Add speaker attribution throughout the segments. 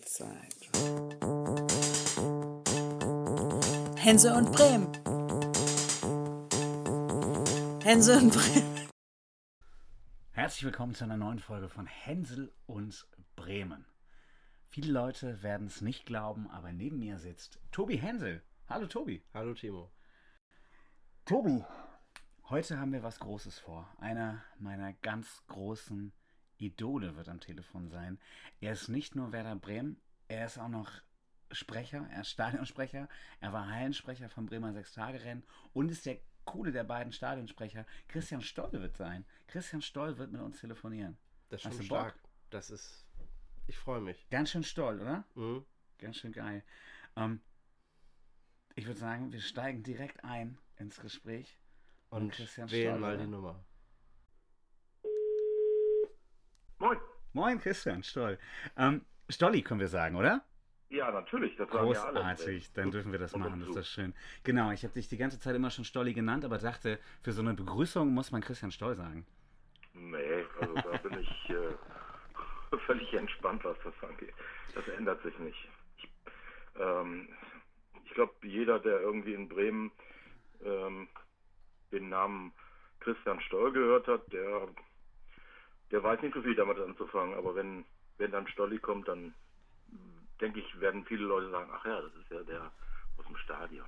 Speaker 1: Drei. Hense und Bremen. Hense und Bremen.
Speaker 2: Herzlich willkommen zu einer neuen Folge von Hänsel und Bremen. Viele Leute werden es nicht glauben, aber neben mir sitzt Tobi Hänsel. Hallo Tobi.
Speaker 3: Hallo Timo.
Speaker 2: Tobi, heute haben wir was Großes vor. Einer meiner ganz großen Idole wird am Telefon sein. Er ist nicht nur Werder Bremen, er ist auch noch Sprecher, er ist Stadionsprecher, er war Hallensprecher vom Bremer Sechstagerennen und ist der coole der beiden Stadionsprecher. Christian Stoll wird sein. Christian Stoll wird mit uns telefonieren.
Speaker 3: Das ist
Speaker 2: Hast
Speaker 3: schon
Speaker 2: Bock?
Speaker 3: stark. Das ist. Ich freue mich.
Speaker 2: Ganz schön Stoll, oder?
Speaker 3: Mhm.
Speaker 2: Ganz schön geil. Ähm, ich würde sagen, wir steigen direkt ein ins Gespräch.
Speaker 3: Und
Speaker 2: Christian
Speaker 3: wählen
Speaker 2: Stoll,
Speaker 3: mal die Nummer.
Speaker 4: Moin.
Speaker 2: Christian Stoll. Ähm, Stolli können wir sagen, oder?
Speaker 4: Ja, natürlich. Das.
Speaker 2: Großartig, dann dürfen wir das machen, das ist das schön. Genau, ich habe dich die ganze Zeit immer schon Stolli genannt, aber dachte, für so eine Begrüßung muss man Christian Stoll sagen.
Speaker 4: Nee, also da bin ich äh, völlig entspannt, was das angeht. Das ändert sich nicht. Ich, ähm, ich glaube, jeder, der irgendwie in Bremen ähm, den Namen Christian Stoll gehört hat, der, der weiß nicht so viel damit anzufangen. Aber wenn, wenn dann Stolli kommt, dann denke ich, werden viele Leute sagen, ach ja, das ist ja der aus dem Stadion.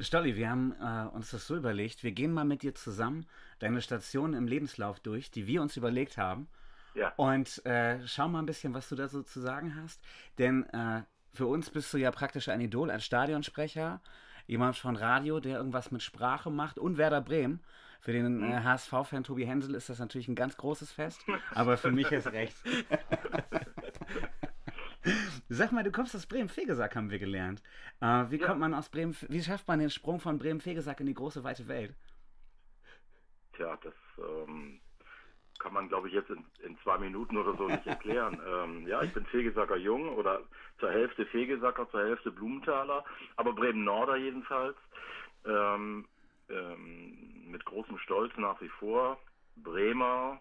Speaker 2: Stolli, wir haben äh, uns das so überlegt, wir gehen mal mit dir zusammen deine Stationen im Lebenslauf durch, die wir uns überlegt haben.
Speaker 4: Ja.
Speaker 2: Und äh, schau mal ein bisschen, was du da so zu sagen hast. Denn äh, für uns bist du ja praktisch ein Idol als Stadionsprecher, jemand von Radio, der irgendwas mit Sprache macht und Werder Bremen. Für den äh, HSV-Fan Tobi Hensel ist das natürlich ein ganz großes Fest, aber für mich ist recht. Sag mal, du kommst aus Bremen-Fegesack, haben wir gelernt. Äh, wie
Speaker 4: Ja.
Speaker 2: kommt man aus Bremen, wie schafft man den Sprung von Bremen-Fegesack in die große, weite Welt?
Speaker 4: Tja, das ähm, kann man, glaube ich, jetzt in, in zwei Minuten oder so nicht erklären. ähm, ja, ich bin Fegesacker Jung oder zur Hälfte Fegesacker, zur Hälfte Blumenthaler, aber Bremen-Norder jedenfalls. Ähm, ähm, mit großem Stolz nach wie vor. Bremer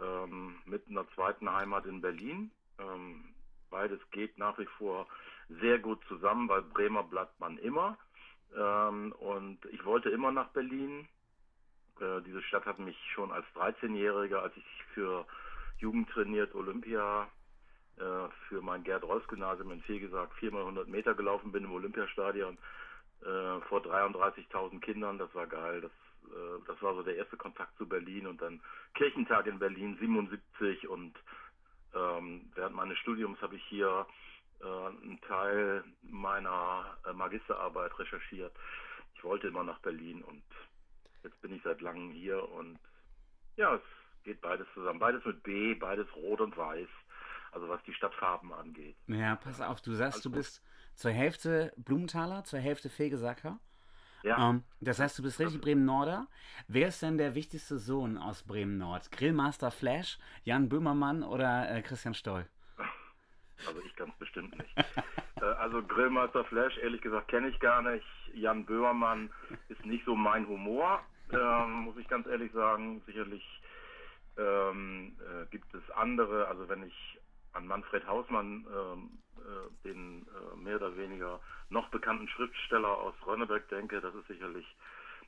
Speaker 4: ähm, mit einer zweiten Heimat in Berlin. Ähm, beides geht nach wie vor sehr gut zusammen, weil Bremer bleibt man immer. Ähm, und ich wollte immer nach Berlin. Äh, diese Stadt hat mich schon als 13-Jähriger, als ich für Jugend trainiert Olympia äh, für mein Gerd-Rolfs-Gymnasium in Fegesack viermal 100 Meter gelaufen bin im Olympiastadion äh, vor 33.000 Kindern. Das war geil. Das, äh, das war so der erste Kontakt zu Berlin und dann Kirchentag in Berlin 77 und ähm, während meines Studiums habe ich hier äh, einen Teil meiner äh, Magisterarbeit recherchiert. Ich wollte immer nach Berlin und jetzt bin ich seit langem hier und ja, es geht beides zusammen. Beides mit B, beides rot und weiß. Also was die Stadtfarben angeht.
Speaker 2: Ja, pass auf, du sagst,
Speaker 4: Alles
Speaker 2: du bist zur Hälfte Blumenthaler, zur Hälfte Fegesacker.
Speaker 4: Ja,
Speaker 2: Ähm, das heißt, du bist richtig Bremen-Norder. Wer ist denn der wichtigste Sohn aus Bremen-Nord? Grillmaster Flash, Jan Böhmermann oder äh, Christian Stoll?
Speaker 4: also ich ganz bestimmt nicht. äh, also Grillmeister Flash, ehrlich gesagt, kenne ich gar nicht. Jan Böhmermann ist nicht so mein Humor, ähm, muss ich ganz ehrlich sagen. Sicherlich ähm, äh, gibt es andere, also wenn ich an Manfred Hausmann, ähm, äh, den äh, mehr oder weniger noch bekannten Schriftsteller aus Rönneberg denke, das ist sicherlich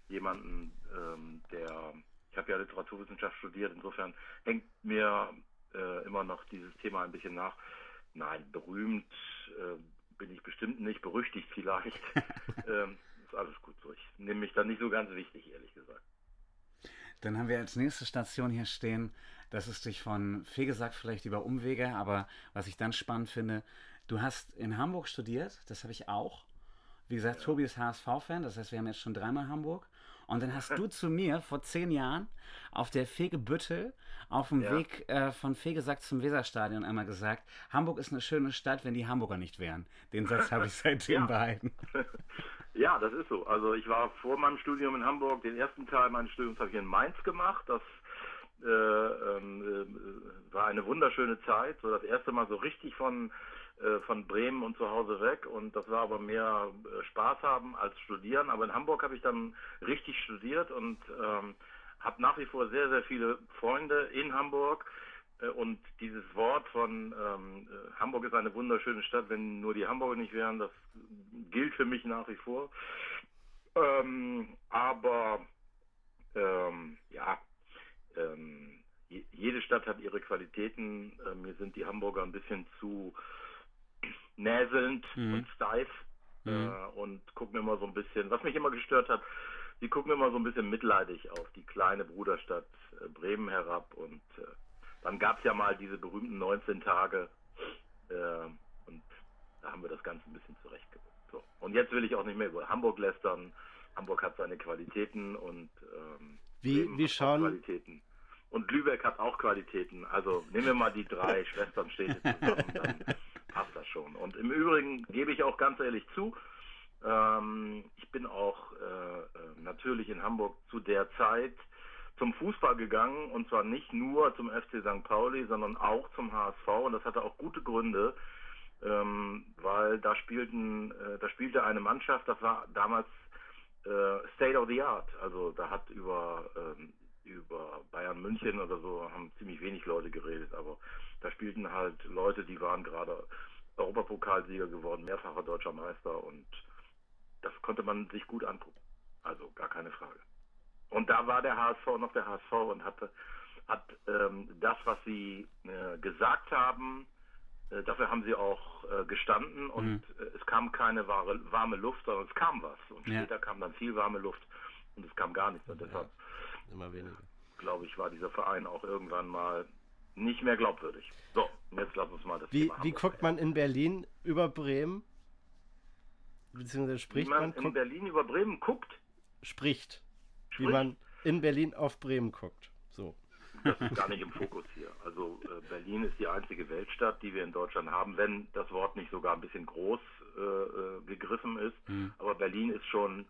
Speaker 4: jemanden, ähm, der, ich habe ja Literaturwissenschaft studiert, insofern hängt mir äh, immer noch dieses Thema ein bisschen nach. Nein, berühmt äh, bin ich bestimmt nicht, berüchtigt vielleicht. ähm, ist alles gut so. Ich nehme mich da nicht so ganz wichtig, ehrlich gesagt.
Speaker 2: Dann haben wir als nächste Station hier stehen, das ist dich von Fegesack vielleicht über Umwege, aber was ich dann spannend finde, du hast in Hamburg studiert, das habe ich auch. Wie gesagt, Tobi ist HSV-Fan, das heißt, wir haben jetzt schon dreimal Hamburg. Und dann hast du zu mir vor zehn Jahren auf der Fegebüttel auf dem
Speaker 4: Ja.
Speaker 2: Weg äh, von Fegesack zum Weserstadion einmal gesagt, Hamburg ist eine schöne Stadt, wenn die Hamburger nicht wären. Den Satz habe ich seitdem
Speaker 4: Ja.
Speaker 2: behalten.
Speaker 4: Ja, das ist so. Also ich war vor meinem Studium in Hamburg, den ersten Teil meines Studiums habe ich in Mainz gemacht. Das äh, ähm, äh, war eine wunderschöne Zeit, so das erste Mal so richtig von äh, von Bremen und zu Hause weg und das war aber mehr äh, Spaß haben als studieren. Aber in Hamburg habe ich dann richtig studiert und ähm, habe nach wie vor sehr, sehr viele Freunde in Hamburg. Äh, Und dieses Wort von ähm, äh, Hamburg ist eine wunderschöne Stadt, wenn nur die Hamburger nicht wären, das gilt für mich nach wie vor. Ähm, aber ähm, ja, ähm, je- jede Stadt hat ihre Qualitäten. Äh, mir sind die Hamburger ein bisschen zu näselnd
Speaker 2: Mhm.
Speaker 4: und steif
Speaker 2: Mhm.
Speaker 4: äh, und gucken immer so ein bisschen, was mich immer gestört hat, die gucken immer so ein bisschen mitleidig auf die kleine Bruderstadt äh, Bremen herab und äh, dann gab es ja mal diese berühmten 19 Tage äh, und da haben wir das Ganze ein bisschen zurechtgerückt. So. Und jetzt will ich auch nicht mehr über Hamburg lästern. Hamburg hat seine Qualitäten und ähm,
Speaker 3: Wie- wie schauen-.
Speaker 4: Und Lübeck hat auch Qualitäten. Also nehmen wir mal die drei Schwesternstädte zusammen, dann passt das schon. Und im Übrigen gebe ich auch ganz ehrlich zu, ähm, ich bin auch äh, äh, natürlich in Hamburg zu der Zeit zum Fußball gegangen und zwar nicht nur zum FC St. Pauli, sondern auch zum HSV und das hatte auch gute Gründe, ähm, weil da spielten, äh, da spielte eine Mannschaft, das war damals State of the Art, also da hat über ähm, über Bayern München oder so haben ziemlich wenig Leute geredet, aber da spielten halt Leute, die waren gerade Europapokalsieger geworden, mehrfacher deutscher Meister und das konnte man sich gut angucken. Also gar keine Frage. Und da war der HSV noch der HSV und hatte, hat ähm, das, was sie äh, gesagt haben, äh, dafür haben sie auch äh, gestanden und äh, es kam keine wahre, warme Luft, sondern es kam was. Und
Speaker 2: Ja.
Speaker 4: später kam dann viel warme Luft und es kam gar nichts. Und deshalb,
Speaker 3: Immer weniger.
Speaker 4: glaube ich, war dieser Verein auch irgendwann mal nicht mehr glaubwürdig. So, jetzt lass uns mal das
Speaker 3: Wie, wie guckt man in Berlin über Bremen? Beziehungsweise
Speaker 4: Wie
Speaker 3: spricht
Speaker 4: man
Speaker 3: man,
Speaker 4: in
Speaker 3: guckt,
Speaker 4: Berlin über Bremen guckt,
Speaker 3: spricht. Wie
Speaker 4: Spricht?
Speaker 3: man in Berlin auf Bremen guckt.
Speaker 4: Das ist gar nicht im Fokus hier. Also äh, Berlin ist die einzige Weltstadt, die wir in Deutschland haben, wenn das Wort nicht sogar ein bisschen groß äh, äh, gegriffen ist.
Speaker 2: Mhm.
Speaker 4: Aber Berlin ist schon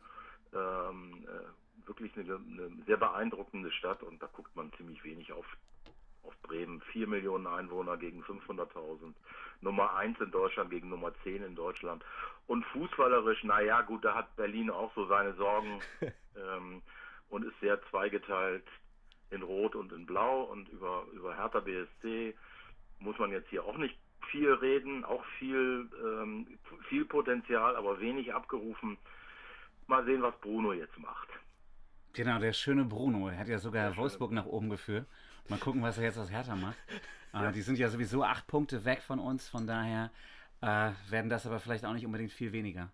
Speaker 4: ähm, äh, wirklich eine, eine sehr beeindruckende Stadt und da guckt man ziemlich wenig auf, auf Bremen. Vier Millionen Einwohner gegen 500.000. Nummer eins in Deutschland gegen Nummer zehn in Deutschland. Und fußballerisch, naja, gut, da hat Berlin auch so seine Sorgen ähm, und ist sehr zweigeteilt in Rot und in Blau und über, über Hertha BSC muss man jetzt hier auch nicht viel reden, auch viel, ähm, viel Potenzial, aber wenig abgerufen. Mal sehen, was Bruno jetzt macht.
Speaker 2: Genau, der schöne Bruno. Er hat ja sogar
Speaker 4: Der schöne
Speaker 2: Wolfsburg nach oben geführt. Mal gucken, was er jetzt aus Hertha macht. Äh, die sind ja sowieso acht Punkte weg von uns, von daher äh, werden das aber vielleicht auch nicht unbedingt viel weniger.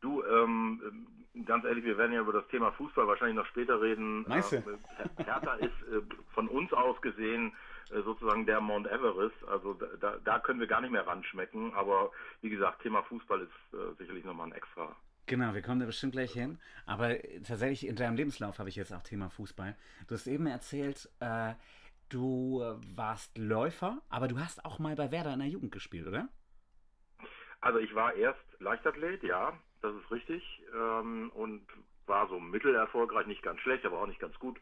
Speaker 4: Du, ähm, ganz ehrlich, wir werden ja über das Thema Fußball wahrscheinlich noch später reden.
Speaker 2: Meinst du?
Speaker 4: Ähm, Hertha ist äh, von uns aus gesehen äh, sozusagen der Mount Everest. Also da- da, können wir gar nicht mehr ranschmecken. Aber wie gesagt, Thema Fußball ist äh, sicherlich nochmal ein extra.
Speaker 2: Genau, wir kommen da bestimmt gleich hin. Aber tatsächlich in deinem Lebenslauf habe ich jetzt auch Thema Fußball. Du hast eben erzählt, äh, du warst Läufer, aber du hast auch mal bei Werder in der Jugend gespielt, oder?
Speaker 4: Also ich war erst Leichtathlet, ja, das ist richtig. Ähm, und war so mittelerfolgreich, nicht ganz schlecht, aber auch nicht ganz gut.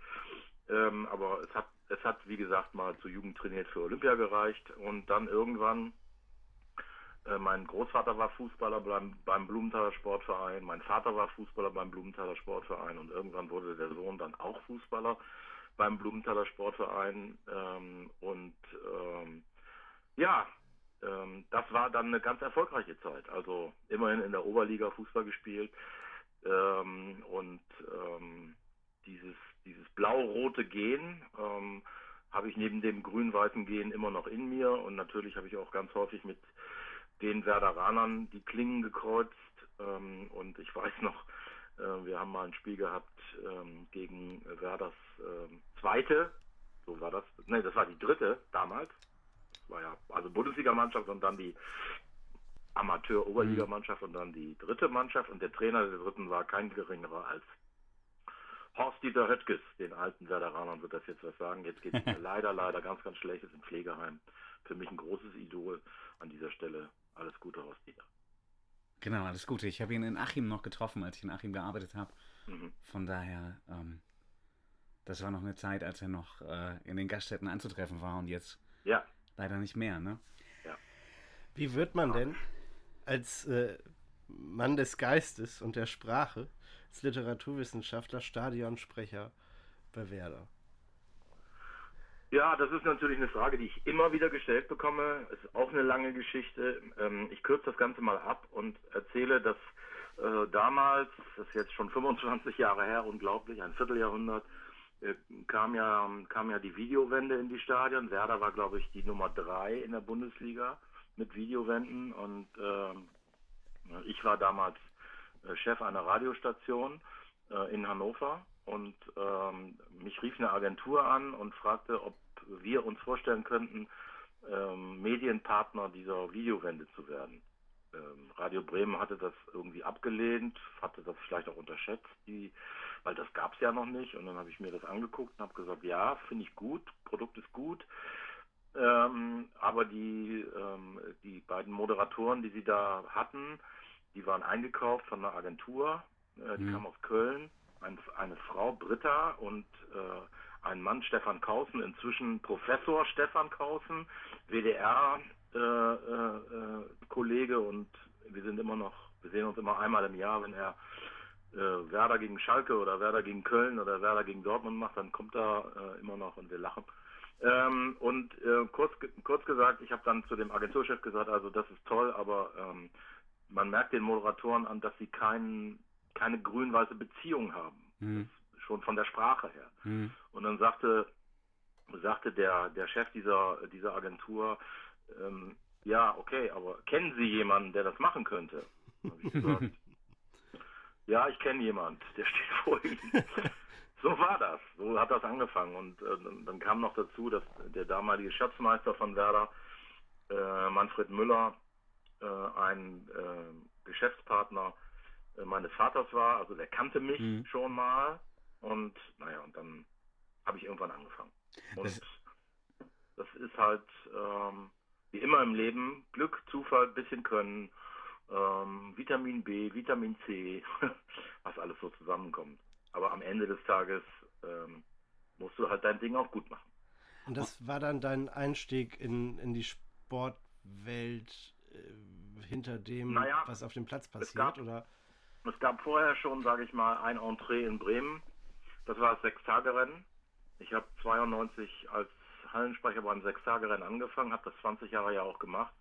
Speaker 4: Ähm, aber es hat, es hat, wie gesagt, mal zur Jugend trainiert für Olympia gereicht. Und dann irgendwann, äh, mein Großvater war Fußballer beim, beim Blumenthaler Sportverein, mein Vater war Fußballer beim Blumenthaler Sportverein und irgendwann wurde der Sohn dann auch Fußballer beim Blumenthaler Sportverein. Ähm, und ähm, ja, ähm, das war dann eine ganz erfolgreiche Zeit. Also immerhin in der Oberliga Fußball gespielt. Ähm, und ähm, dieses, dieses blau-rote Gen ähm, habe ich neben dem grün-weißen Gen immer noch in mir. Und natürlich habe ich auch ganz häufig mit den Werderanern die Klingen gekreuzt. Ähm, und ich weiß noch, äh, wir haben mal ein Spiel gehabt ähm, gegen Werders ähm, zweite, so war das, ne, das war die dritte damals, war ja also Bundesligamannschaft und dann die Amateur-Oberligamannschaft und dann die dritte Mannschaft und der Trainer der dritten war kein geringerer als Horst-Dieter Höttges, den alten Werderanern wird das jetzt was sagen. Jetzt geht es mir leider, leider ganz, ganz schlecht, ist im Pflegeheim. Für mich ein großes Idol an dieser Stelle. Alles Gute, Horst-Dieter.
Speaker 2: Genau, alles Gute. Ich habe ihn in Achim noch getroffen, als ich in Achim gearbeitet habe.
Speaker 4: Mhm.
Speaker 2: Von daher, ähm, das war noch eine Zeit, als er noch äh, in den Gaststätten anzutreffen war und jetzt
Speaker 4: Ja,
Speaker 2: leider nicht mehr, ne?
Speaker 3: Wie wird man denn als äh, Mann des Geistes und der Sprache, als Literaturwissenschaftler, Stadionsprecher bei Werder?
Speaker 4: Ja, das ist natürlich eine Frage, die ich immer wieder gestellt bekomme. Ist auch eine lange Geschichte. Ähm, ich kürze das Ganze mal ab und erzähle, dass äh, damals, das ist jetzt schon 25 Jahre her, unglaublich, ein Vierteljahrhundert, äh, kam ja kam ja die Videowende in die Stadien. Werder war, glaube ich, die Nummer drei in der Bundesliga mit Videowänden und äh, ich war damals äh, Chef einer Radiostation äh, in Hannover und ähm, mich rief eine Agentur an und fragte, ob wir uns vorstellen könnten, ähm, Medienpartner dieser Videowende zu werden. Ähm, Radio Bremen hatte das irgendwie abgelehnt, hatte das vielleicht auch unterschätzt, die, weil das gab es ja noch nicht. Und dann habe ich mir das angeguckt und habe gesagt, ja, finde ich gut, Produkt ist gut. Ähm, aber die, ähm, die beiden Moderatoren, die sie da hatten, die waren eingekauft von einer Agentur, äh, die
Speaker 2: Mhm.
Speaker 4: kam aus Köln, ein, eine Frau Britta und äh, ein Mann Stefan Kausen, inzwischen Professor Stefan Kausen, WDR äh, äh, äh, Kollege und wir sind immer noch, wir sehen uns immer einmal im Jahr, wenn er äh, Werder gegen Schalke oder Werder gegen Köln oder Werder gegen Dortmund macht, dann kommt er äh, immer noch und wir lachen. Ähm, und äh, kurz, kurz gesagt, ich habe dann zu dem Agenturchef gesagt, also das ist toll, aber ähm, man merkt den Moderatoren an, dass sie kein, keine grün-weiße Beziehung haben.
Speaker 2: Mhm.
Speaker 4: Schon von der Sprache her.
Speaker 2: Mhm.
Speaker 4: Und dann sagte, sagte der, der Chef dieser, dieser Agentur, ähm, ja, okay, aber kennen Sie jemanden, der das machen könnte? Ich gesagt, ja, ich kenne jemanden, der steht vor Ihnen. so war das. So hat das angefangen. Und äh, dann- dann kam noch dazu, dass der damalige Schatzmeister von Werder, äh, Manfred Müller, äh, ein äh, Geschäftspartner äh, meines Vaters war. Also der kannte mich
Speaker 2: Mhm.
Speaker 4: schon mal. Und naja, und dann habe ich irgendwann angefangen. Und
Speaker 2: Das-
Speaker 4: das, ist halt ähm, wie immer im Leben Glück, Zufall, bisschen Können, ähm, Vitamin B, Vitamin C, was alles so zusammenkommt. Aber am Ende des Tages ähm, musst du halt dein Ding auch gut machen.
Speaker 3: Und das war dann dein Einstieg in, in die Sportwelt äh, hinter dem,
Speaker 4: Naja,
Speaker 3: was auf dem Platz
Speaker 4: es
Speaker 3: passiert,
Speaker 4: gab-
Speaker 3: oder?
Speaker 4: Es gab vorher schon, sage ich mal, ein Entree in Bremen. Das war das Sechstagerennen. Ich habe 92 als Hallensprecher beim Sechstagerennen angefangen, habe das 20 Jahre ja auch gemacht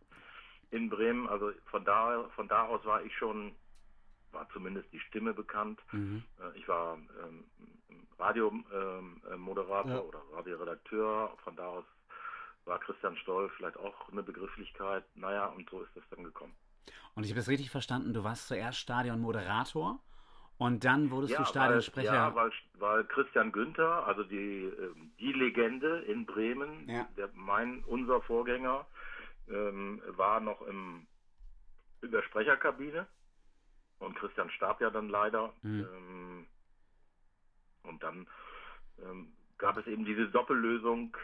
Speaker 4: in Bremen. Also von da, von da aus war ich schon, war zumindest die Stimme bekannt.
Speaker 2: Mhm.
Speaker 4: Äh, Ich war ähm, Radiomoderator
Speaker 3: Ja.
Speaker 4: oder Radioredakteur. Von da aus war Christian Stoll vielleicht auch eine Begrifflichkeit. Naja, und so ist das dann gekommen.
Speaker 2: Und ich habe das richtig verstanden, du warst zuerst Stadionmoderator und dann wurdest du
Speaker 4: weil,
Speaker 2: Stadionsprecher.
Speaker 4: ja, weil, weil Christian Günther, also die, ähm, die Legende in Bremen,
Speaker 2: Ja.
Speaker 4: der, mein, unser Vorgänger, ähm, war noch im, in der Sprecherkabine und Christian starb ja dann leider.
Speaker 2: Mhm.
Speaker 4: Ähm, und dann ähm, gab es eben diese Doppellösung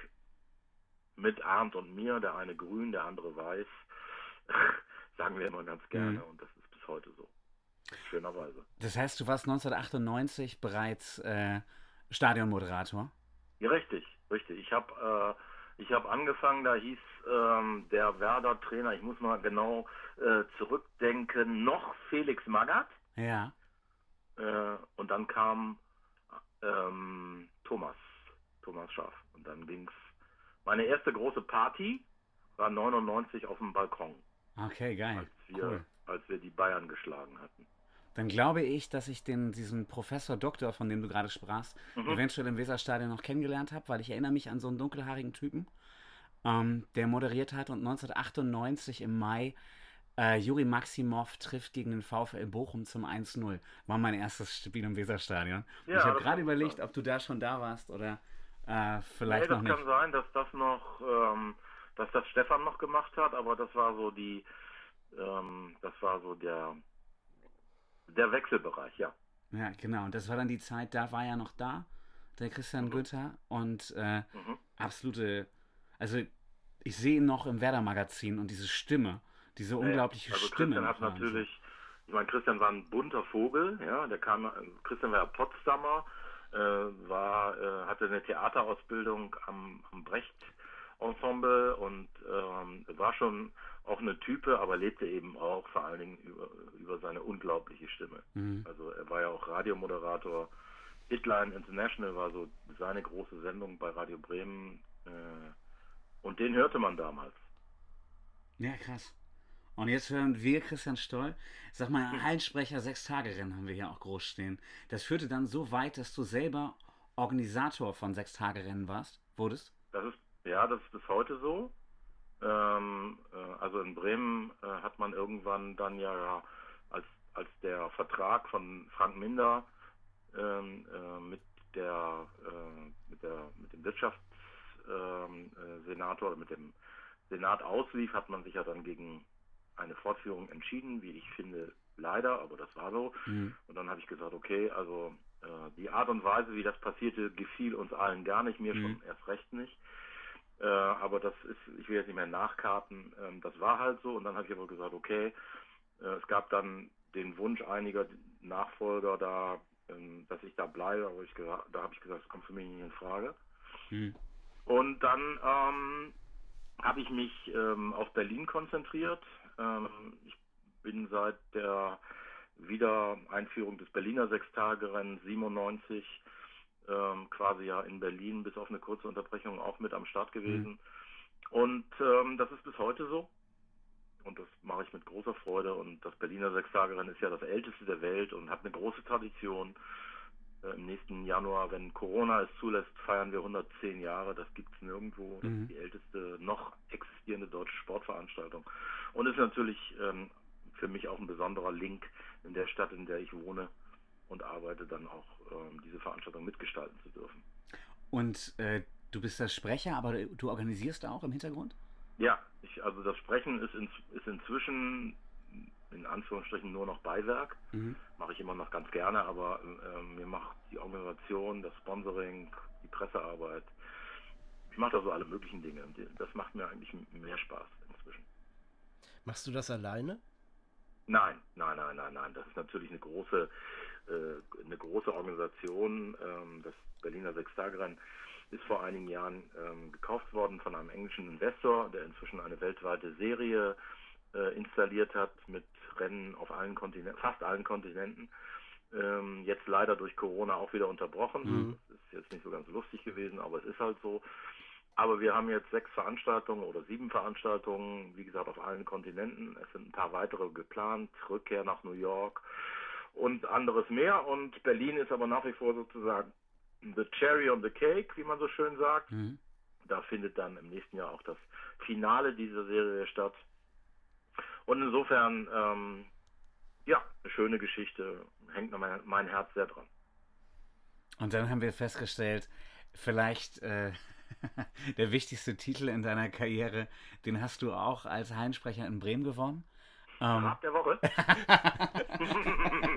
Speaker 4: mit Arndt und mir, der eine grün, der andere weiß. Sagen wir immer ganz gerne
Speaker 2: Mhm.
Speaker 4: und das ist bis heute so. Schönerweise.
Speaker 2: das heißt, du warst 1998 bereits äh, Stadionmoderator.
Speaker 4: Ja, richtig, richtig. Ich habe äh, ich habe angefangen, da hieß ähm, der Werder Trainer, ich muss mal genau äh, zurückdenken, noch Felix Magath
Speaker 2: Ja.
Speaker 4: äh, und dann kam ähm, Thomas, Thomas Schaff und dann ging's. Meine erste große Party war 99 auf dem Balkon,
Speaker 2: Okay, geil.
Speaker 4: als wir
Speaker 2: Cool.
Speaker 4: als wir die Bayern geschlagen hatten.
Speaker 2: Dann glaube ich, dass ich den, diesen Professor Doktor, von dem du gerade sprachst,
Speaker 4: Mhm.
Speaker 2: eventuell im Weserstadion noch kennengelernt habe, weil ich erinnere mich an so einen dunkelhaarigen Typen, ähm, der moderiert hat und 1998 im Mai äh, Juri Maximov trifft gegen den VfL Bochum zum 1-0. War mein erstes Spiel im Weserstadion.
Speaker 4: Ja,
Speaker 2: ich habe
Speaker 4: das
Speaker 2: gerade überlegt, ob du da schon da warst oder äh, vielleicht
Speaker 4: nee, das
Speaker 2: noch nicht.
Speaker 4: kann sein, dass das noch, ähm, dass das Stefan noch gemacht hat, aber das war so die, ähm, das war so der, der Wechselbereich, ja.
Speaker 2: Ja, genau. Und das war dann die Zeit, da war er noch da, der Christian Günther. Und äh,
Speaker 4: Mhm.
Speaker 2: absolute, also ich sehe ihn noch im Werder-Magazin und diese Stimme, diese
Speaker 4: Ja, ja.
Speaker 2: unglaubliche
Speaker 4: also
Speaker 2: Stimme.
Speaker 4: Christian hat
Speaker 2: Wahnsinn.
Speaker 4: natürlich, ich meine, Christian war ein bunter Vogel, ja, der kam, Christian war ja Potsdamer, äh, war, äh, hatte eine Theaterausbildung am, am Brecht Ensemble und ähm, war schon auch eine Type, aber lebte eben auch vor allen Dingen über, über seine unglaubliche Stimme.
Speaker 2: Mhm.
Speaker 4: Also er war ja auch Radiomoderator. Hitline International war so seine große Sendung bei Radio Bremen. Äh, und den hörte man damals.
Speaker 2: Ja, krass. Und jetzt hören wir Christian Stoll. Sag mal, Hallensprecher Sechs-Tage-Rennen haben wir hier auch groß stehen. Das führte dann so weit, dass du selber Organisator von Sechs-Tage-Rennen warst, wurdest?
Speaker 4: Das ist, ja, das ist bis heute so. Ähm, äh, also in Bremen äh, hat man irgendwann dann ja, als, als der Vertrag von Frank Minder ähm, äh, mit der, äh, mit der mit dem Wirtschaftssenator ähm, äh, oder mit dem Senat auslief, hat man sich ja dann gegen eine Fortführung entschieden, wie ich finde, leider, aber das war so. Mhm. Und dann habe ich gesagt, okay, also äh, die Art und Weise, wie das passierte, gefiel uns allen gar nicht, mir mhm. schon erst recht nicht. Äh, aber das ist, ich will jetzt nicht mehr nachkarten, ähm, das war halt so. Und dann habe ich aber gesagt, okay, äh, es gab dann den Wunsch einiger Nachfolger da, ähm, dass ich da bleibe, aber ich, da habe ich gesagt, das kommt für mich nicht in Frage. Mhm. Und dann ähm, habe ich mich ähm, auf Berlin konzentriert. Ähm, ich bin seit der Wiedereinführung des Berliner Sechstagerennens 97 ähm, quasi ja in Berlin bis auf eine kurze Unterbrechung auch mit am Start gewesen. Mhm. Und ähm, das ist bis heute so. Und das mache ich mit großer Freude. Und das Berliner Sechstagerennen ist ja das älteste der Welt und hat eine große Tradition. Äh, Im nächsten Januar, wenn Corona es zulässt, feiern wir 110 Jahre. Das gibt es nirgendwo. Das mhm. ist die älteste noch existierende deutsche Sportveranstaltung. Und ist natürlich ähm, für mich auch ein besonderer Link in der Stadt, in der ich wohne und arbeite, dann auch ähm, diese Veranstaltung mitgestalten zu dürfen.
Speaker 2: Und äh, du bist der Sprecher, aber du organisierst auch im Hintergrund?
Speaker 4: Ja, ich, also das Sprechen ist, in, ist inzwischen in Anführungsstrichen nur noch Beiwerk. Mhm. Mache ich immer noch ganz gerne, aber äh, mir macht die Organisation, das Sponsoring, die Pressearbeit, ich mache da so alle möglichen Dinge. Das macht mir eigentlich mehr Spaß inzwischen.
Speaker 3: Machst du das alleine?
Speaker 4: Nein, nein, nein, nein, nein. Das ist natürlich eine große äh, eine große Organisation. Ähm, das Berliner Sechstagerennen ist vor einigen Jahren ähm, gekauft worden von einem englischen Investor, der inzwischen eine weltweite Serie äh, installiert hat mit Rennen auf allen Kontinenten, fast allen Kontinenten. Ähm, jetzt leider durch Corona auch wieder unterbrochen. Mhm. Das ist jetzt nicht so ganz lustig gewesen, aber es ist halt so. Aber wir haben jetzt sechs Veranstaltungen oder sieben Veranstaltungen, wie gesagt, auf allen Kontinenten. Es sind ein paar weitere geplant. Rückkehr nach New York, und anderes mehr. Und Berlin ist aber nach wie vor sozusagen the cherry on the cake, wie man so schön sagt. Mhm. Da findet dann im nächsten Jahr auch das Finale dieser Serie statt. Und insofern, ähm, ja, eine schöne Geschichte, hängt mein, mein Herz sehr dran.
Speaker 2: Und dann haben wir festgestellt, vielleicht äh, der wichtigste Titel in deiner Karriere, den hast du auch als Heinsprecher in Bremen gewonnen.
Speaker 4: Ähm, Rat der Woche.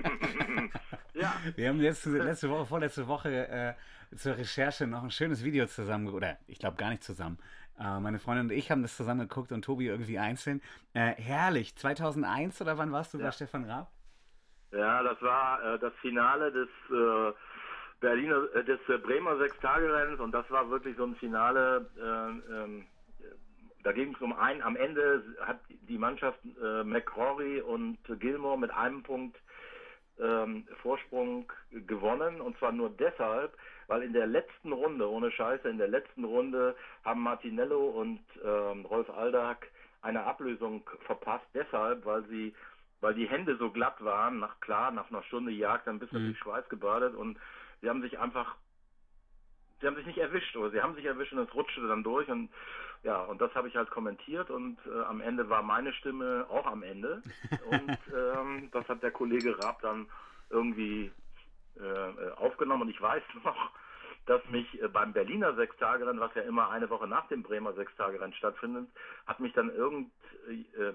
Speaker 2: ja. Wir haben letzte, letzte Woche, vorletzte Woche äh, zur Recherche noch ein schönes Video zusammen, oder ich glaube gar nicht zusammen. Äh, meine Freundin und ich haben das zusammen geguckt und Tobi irgendwie einzeln. Äh, herrlich. 2001 oder wann warst du ja. bei Stefan Raab?
Speaker 4: Ja, das war äh, das Finale des äh, Berliner, äh, des Bremer Sechstagerennens und das war wirklich so ein Finale. Ähm, da ging es um ein, am Ende hat die Mannschaft äh, McCrory und Gilmore mit einem Punkt ähm, Vorsprung gewonnen. Und zwar nur deshalb, weil in der letzten Runde, ohne Scheiße, in der letzten Runde haben Martinello und ähm, Rolf Aldag eine Ablösung verpasst, deshalb, weil sie, weil die Hände so glatt waren, nach klar, nach einer Stunde Jagd, ein bisschen mhm. Schweiß gebadet. Und sie haben sich einfach, sie haben sich nicht erwischt oder sie haben sich erwischt und es rutschte dann durch und ja, und das habe ich halt kommentiert und äh, am Ende war meine Stimme auch am Ende. Und ähm, das hat der Kollege Raab dann irgendwie äh, aufgenommen. Und ich weiß noch, dass mich äh, beim Berliner Sechstagerennen, was ja immer eine Woche nach dem Bremer Sechstagerennen stattfindet, hat mich dann irgend, äh,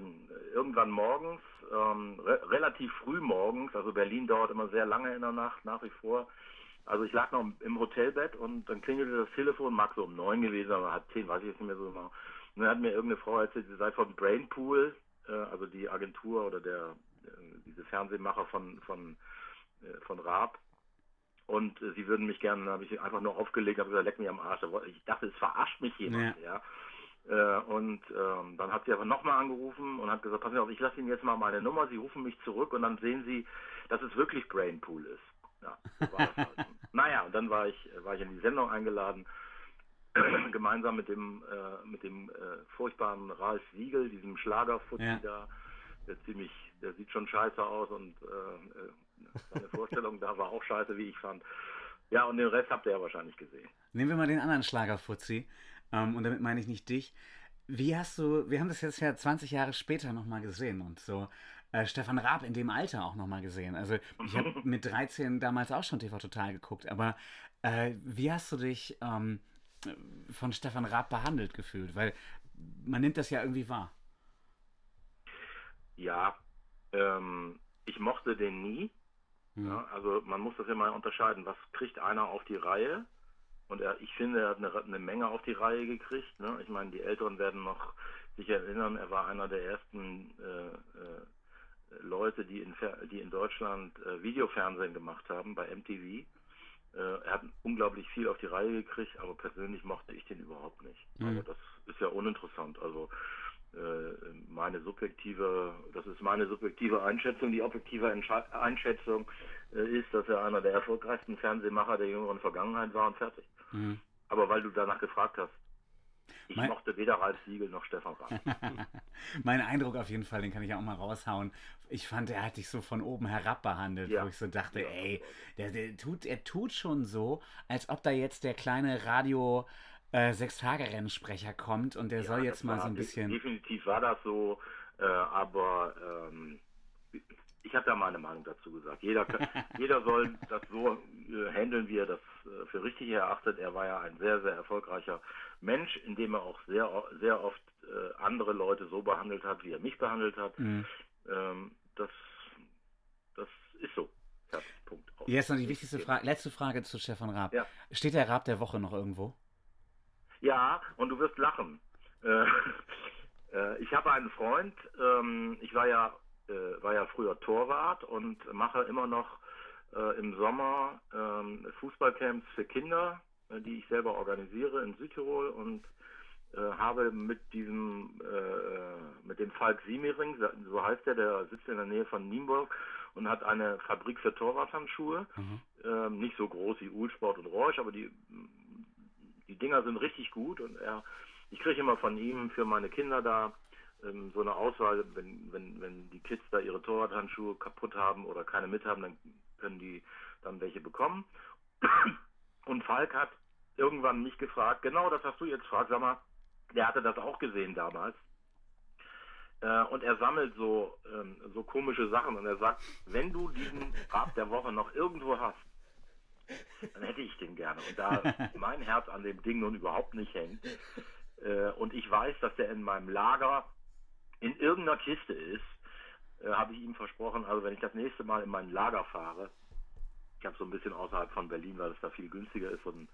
Speaker 4: irgendwann morgens, ähm, re relativ früh morgens, also Berlin dauert immer sehr lange in der Nacht nach wie vor, also ich lag noch im Hotelbett und dann klingelte das Telefon, mag so um neun gewesen, aber hat zehn, weiß ich jetzt nicht mehr so genau. Und dann hat mir irgendeine Frau erzählt, sie sei von Brainpool, äh, also die Agentur oder der äh, diese Fernsehmacher von von äh, von Raab. Und äh, sie würden mich gerne, dann habe ich einfach nur aufgelegt, habe gesagt, leck mich am Arsch. Ich dachte, es verarscht mich jemand, ja. ja. Äh, und ähm, dann hat sie aber nochmal angerufen und hat gesagt, pass auf, ich lasse Ihnen jetzt mal meine Nummer, Sie rufen mich zurück und dann sehen Sie, dass es wirklich Brainpool ist. Ja, so war das halt. naja, und dann war ich, war ich in die Sendung eingeladen. gemeinsam mit dem äh, mit dem äh, furchtbaren Ralf Siegel, diesem Schlagerfuzzi
Speaker 2: Ja.
Speaker 4: da, der ziemlich, der sieht schon scheiße aus und äh, äh, seine Vorstellung da war auch scheiße, wie ich fand. Ja, und den Rest habt ihr ja wahrscheinlich gesehen.
Speaker 2: Nehmen wir mal den anderen Schlagerfuzzi. Ähm, und damit meine ich nicht dich. Wie hast du, wir haben das jetzt ja 20 Jahre später nochmal gesehen und so äh, Stefan Raab in dem Alter auch nochmal gesehen. Also ich habe mit 13 damals auch schon TV Total geguckt, aber äh, wie hast du dich ähm, von Stefan Raab behandelt gefühlt? Weil man nimmt das ja irgendwie wahr.
Speaker 4: Ja, ähm, ich mochte den nie.
Speaker 2: Hm.
Speaker 4: Ja, also man muss das immer unterscheiden, was kriegt einer auf die Reihe? Und er, ich finde, er hat eine, eine Menge auf die Reihe gekriegt. Ne? Ich meine, die Älteren werden noch sich erinnern, er war einer der ersten äh, äh, Leute, die in, die in Deutschland äh, Videofernsehen gemacht haben bei MTV. Äh, er hat unglaublich viel auf die Reihe gekriegt, aber persönlich mochte ich den überhaupt nicht.
Speaker 2: Mhm.
Speaker 4: Aber das ist ja uninteressant. Also äh, meine subjektive, das ist meine subjektive Einschätzung. Die objektive Entsche- Einschätzung äh, ist, dass er einer der erfolgreichsten Fernsehmacher der jüngeren Vergangenheit war und fertig.
Speaker 2: Mhm.
Speaker 4: Aber weil du danach gefragt hast, ich
Speaker 2: Mein-
Speaker 4: mochte weder Ralf Siegel noch Stefan Raab.
Speaker 2: mein Eindruck auf jeden Fall, den kann ich auch mal raushauen. Ich fand, er hat dich so von oben herab behandelt,
Speaker 4: Ja.
Speaker 2: wo ich so dachte,
Speaker 4: Ja.
Speaker 2: ey, der, der tut, er tut schon so, als ob da jetzt der kleine Radio äh, Sechs-Tage-Rennsprecher kommt und der soll
Speaker 4: Ja,
Speaker 2: jetzt
Speaker 4: das
Speaker 2: mal so ein bisschen.
Speaker 4: Definitiv war das so, äh, aber ähm, ich habe da meine Meinung dazu gesagt. Jeder, kann- jeder soll das so äh, handeln, wie er das äh, für richtig erachtet. Er war ja ein sehr, sehr erfolgreicher Mensch, indem er auch sehr, sehr oft äh, andere Leute so behandelt hat, wie er mich behandelt hat.
Speaker 2: Mhm.
Speaker 4: Ähm, das, das ist so. Punkt. Aus.
Speaker 2: Jetzt noch die wichtigste Frage, letzte Frage zu Stefan Raab.
Speaker 4: Ja.
Speaker 2: Steht der Raab der Woche noch irgendwo?
Speaker 4: Ja, und du wirst lachen. Ich habe einen Freund, ähm, ich war ja, äh, war ja früher Torwart und mache immer noch äh, im Sommer ähm, Fußballcamps für Kinder, äh, die ich selber organisiere in Südtirol und äh, habe mit diesem, äh, mit dem Falk Siemering, so heißt der, der sitzt in der Nähe von Nienburg und hat eine Fabrik für Torwarthandschuhe.
Speaker 2: Mhm.
Speaker 4: Ähm, nicht so groß wie Uhlsport und Reusch, aber die, die Dinger sind richtig gut und er, ich kriege immer von ihm für meine Kinder da ähm, so eine Auswahl, wenn, wenn, wenn die Kids da ihre Torwarthandschuhe kaputt haben oder keine mit haben, dann können die dann welche bekommen. Und Falk hat irgendwann mich gefragt, genau das hast du jetzt gefragt, sag mal, der hatte das auch gesehen damals. Äh, und er sammelt so, ähm, so komische Sachen und er sagt, wenn du diesen Rab der Woche noch irgendwo hast, dann hätte ich den gerne. Und da mein Herz an dem Ding nun überhaupt nicht hängt äh, und ich weiß, dass der in meinem Lager in irgendeiner Kiste ist, äh, habe ich ihm versprochen, also wenn ich das nächste Mal in mein Lager fahre, ich habe so ein bisschen außerhalb von Berlin, weil es da viel günstiger ist, so ein,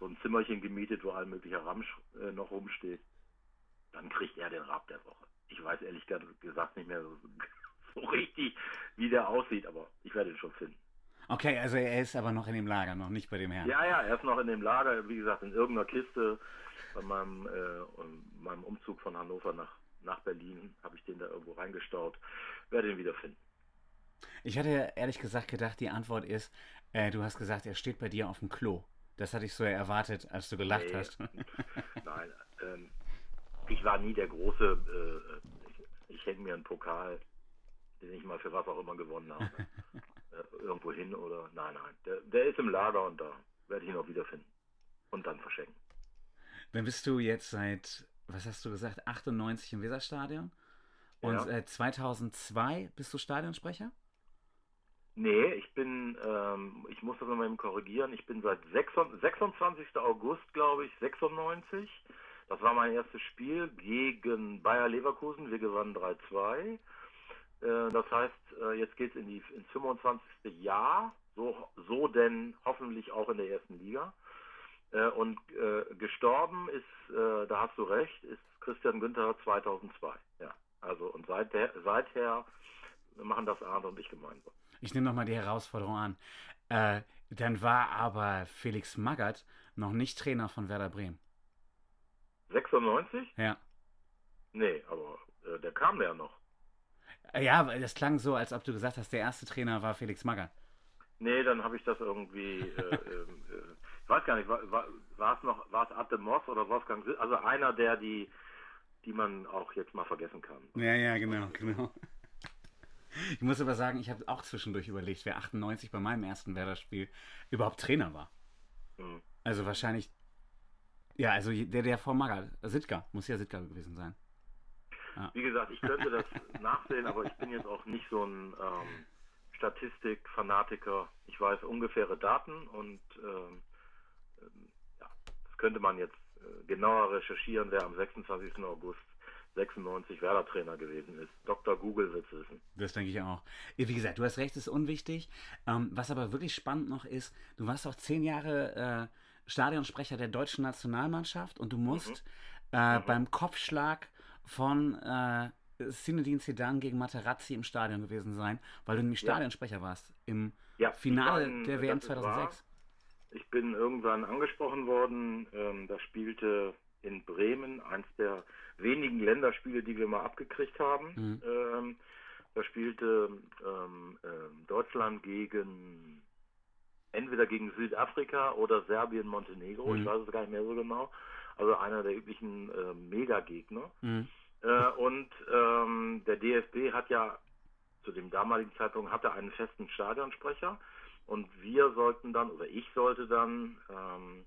Speaker 4: so ein Zimmerchen gemietet, wo all möglicher Ramsch äh, noch rumsteht, dann kriegt er den Rab der Woche. Ich weiß ehrlich gesagt nicht mehr so, so richtig, wie der aussieht, aber ich werde ihn schon finden.
Speaker 2: Okay, also er ist aber noch in dem Lager, noch nicht bei dem Herrn.
Speaker 4: Ja, ja, er ist noch in dem Lager, wie gesagt, in irgendeiner Kiste. Bei meinem, äh, meinem Umzug von Hannover nach, nach Berlin habe ich den da irgendwo reingestaut. Werde ihn wieder finden.
Speaker 2: Ich hatte ehrlich gesagt gedacht, die Antwort ist, äh, du hast gesagt, er steht bei dir auf dem Klo. Das hatte ich so erwartet, als du gelacht
Speaker 4: Nee.
Speaker 2: hast.
Speaker 4: Nein, ähm, ich war nie der große, äh, ich, ich hänge mir einen Pokal, den ich mal für was auch immer gewonnen habe. äh, irgendwo hin oder, nein, nein. Der, der ist im Lager und da werde ich ihn auch wiederfinden. Und dann verschenken.
Speaker 2: Dann bist du jetzt seit, was hast du gesagt, 98 im Weserstadion? Und
Speaker 4: Ja.
Speaker 2: äh, 2002 bist du Stadionsprecher?
Speaker 4: Nee, ich bin, ähm, ich muss das nochmal eben korrigieren, ich bin seit 26, 26. August, glaube ich, 96. Das war mein erstes Spiel gegen Bayer Leverkusen. Wir gewannen 3-2. Äh, das heißt, äh, jetzt geht es in die, ins 25. Jahr, so, so denn hoffentlich auch in der ersten Liga. Äh, und äh, gestorben ist, äh, da hast du recht, ist Christian Günther 2002. Ja, also und seither, seither machen das Arndt und ich gemeinsam.
Speaker 2: Ich nehme nochmal die Herausforderung an. Äh, dann war aber Felix Magath noch nicht Trainer von Werder Bremen.
Speaker 4: 96?
Speaker 2: Ja.
Speaker 4: Nee, aber äh, der kam ja noch.
Speaker 2: Äh, Ja, weil das klang so, als ob du gesagt hast, der erste Trainer war Felix Magath.
Speaker 4: Nee, dann habe ich das irgendwie. Äh, ähm, äh, ich weiß gar nicht, war, war, war es noch, war es Atte Moss oder Wolfgang Also einer, der die, die man auch jetzt mal vergessen kann.
Speaker 2: Ja, ja, genau, genau. Ich muss aber sagen, ich habe auch zwischendurch überlegt, wer 98 bei meinem ersten Werder-Spiel überhaupt Trainer war.
Speaker 4: Hm.
Speaker 2: Also wahrscheinlich, ja, also der, der vor Maga, Sitka, muss ja Sitka gewesen sein.
Speaker 4: Wie gesagt, ich könnte das nachsehen, aber ich bin jetzt auch nicht so ein ähm, Statistik-Fanatiker. Ich weiß ungefähre Daten und ähm, ja, könnte man jetzt äh, genauer recherchieren, wer am 26. August 96 Werder-Trainer gewesen ist. Dr. Google wird es wissen.
Speaker 2: Das denke ich auch. Wie gesagt, du hast recht, ist unwichtig. Ähm, was aber wirklich spannend noch ist, du warst auch zehn Jahre äh, Stadionsprecher der deutschen Nationalmannschaft und du musst äh, beim Kopfschlag von äh, Zinedine Zidane gegen Materazzi im Stadion gewesen sein, weil du nämlich
Speaker 4: Ja.
Speaker 2: Stadionsprecher warst im
Speaker 4: Ja,
Speaker 2: Finale
Speaker 4: war
Speaker 2: der WM
Speaker 4: das ist wahr.
Speaker 2: 2006.
Speaker 4: Ich bin irgendwann angesprochen worden. Ähm, da spielte in Bremen eins der wenigen Länderspiele, die wir mal abgekriegt haben.
Speaker 2: Mhm.
Speaker 4: Ähm, da spielte ähm, ähm, Deutschland gegen entweder gegen Südafrika oder Serbien Montenegro.
Speaker 2: Mhm.
Speaker 4: Ich weiß es gar nicht mehr so genau. Also einer der üblichen äh, Megagegner.
Speaker 2: Mhm.
Speaker 4: Äh, und ähm, der DFB hat ja zu dem damaligen Zeitpunkt hatte einen festen Stadionsprecher und wir sollten dann oder ich sollte dann ähm,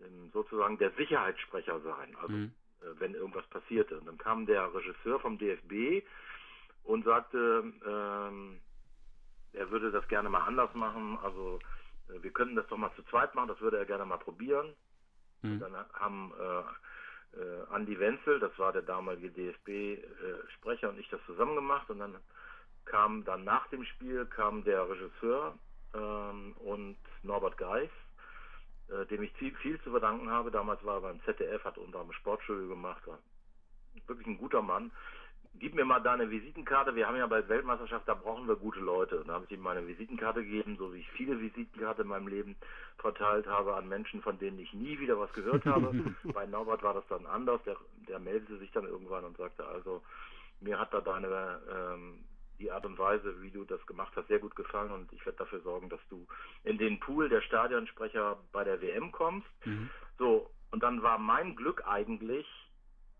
Speaker 4: ähm, sozusagen der Sicherheitssprecher sein, also
Speaker 2: Mhm.
Speaker 4: äh, wenn irgendwas passierte. Und dann kam der Regisseur vom DFB und sagte, ähm, er würde das gerne mal anders machen, also äh, wir könnten das doch mal zu zweit machen, das würde er gerne mal probieren.
Speaker 2: Mhm.
Speaker 4: Dann haben äh, äh, Andi Wenzel, das war der damalige DFB-Sprecher und ich das zusammen gemacht und dann kam dann nach dem Spiel kam der Regisseur ähm, und Norbert Geis, äh, dem ich viel, zu verdanken habe. Damals war er beim ZDF, hat unter einem Sportstudio gemacht, war wirklich ein guter Mann. Gib mir mal deine Visitenkarte. Wir haben ja bei Weltmeisterschaft, da brauchen wir gute Leute. Da habe ich ihm meine Visitenkarte gegeben, so wie ich viele Visitenkarten in meinem Leben verteilt habe an Menschen, von denen ich nie wieder was gehört habe. bei Norbert war das dann anders. Der, der meldete sich dann irgendwann und sagte, also mir hat da deine ähm, die Art und Weise, wie du das gemacht hast, sehr gut gefallen und ich werde dafür sorgen, dass du in den Pool der Stadionsprecher bei der WM kommst.
Speaker 2: Mhm.
Speaker 4: So, und dann war mein Glück eigentlich,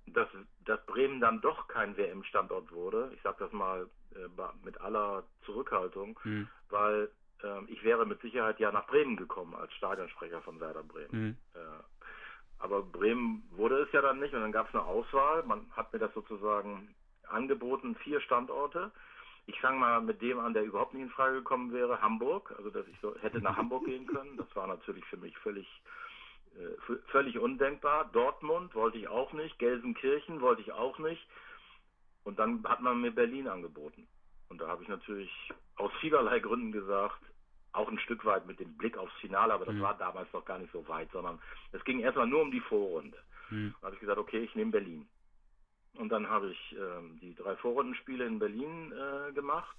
Speaker 4: dass, dass Bremen dann doch kein WM-Standort wurde. Ich sage das mal äh, mit aller Zurückhaltung,
Speaker 2: Mhm.
Speaker 4: weil ähm, ich wäre mit Sicherheit ja nach Bremen gekommen als Stadionsprecher von Werder Bremen.
Speaker 2: Mhm.
Speaker 4: Äh, aber Bremen wurde es ja dann nicht und dann gab es eine Auswahl. Man hat mir das sozusagen angeboten, vier Standorte. Ich fange mal mit dem an, der überhaupt nicht in Frage gekommen wäre, Hamburg. Also dass ich so hätte nach Hamburg gehen können. Das war natürlich für mich völlig äh, völlig undenkbar. Dortmund wollte ich auch nicht, Gelsenkirchen wollte ich auch nicht. Und dann hat man mir Berlin angeboten. Und da habe ich natürlich aus vielerlei Gründen gesagt, auch ein Stück weit mit dem Blick aufs Finale, aber das
Speaker 2: Mhm.
Speaker 4: war damals noch gar nicht so weit, sondern es ging erstmal nur um die Vorrunde.
Speaker 2: Mhm.
Speaker 4: Da habe ich gesagt, okay, ich nehme Berlin. Und dann habe ich ähm, die drei Vorrundenspiele in Berlin äh, gemacht.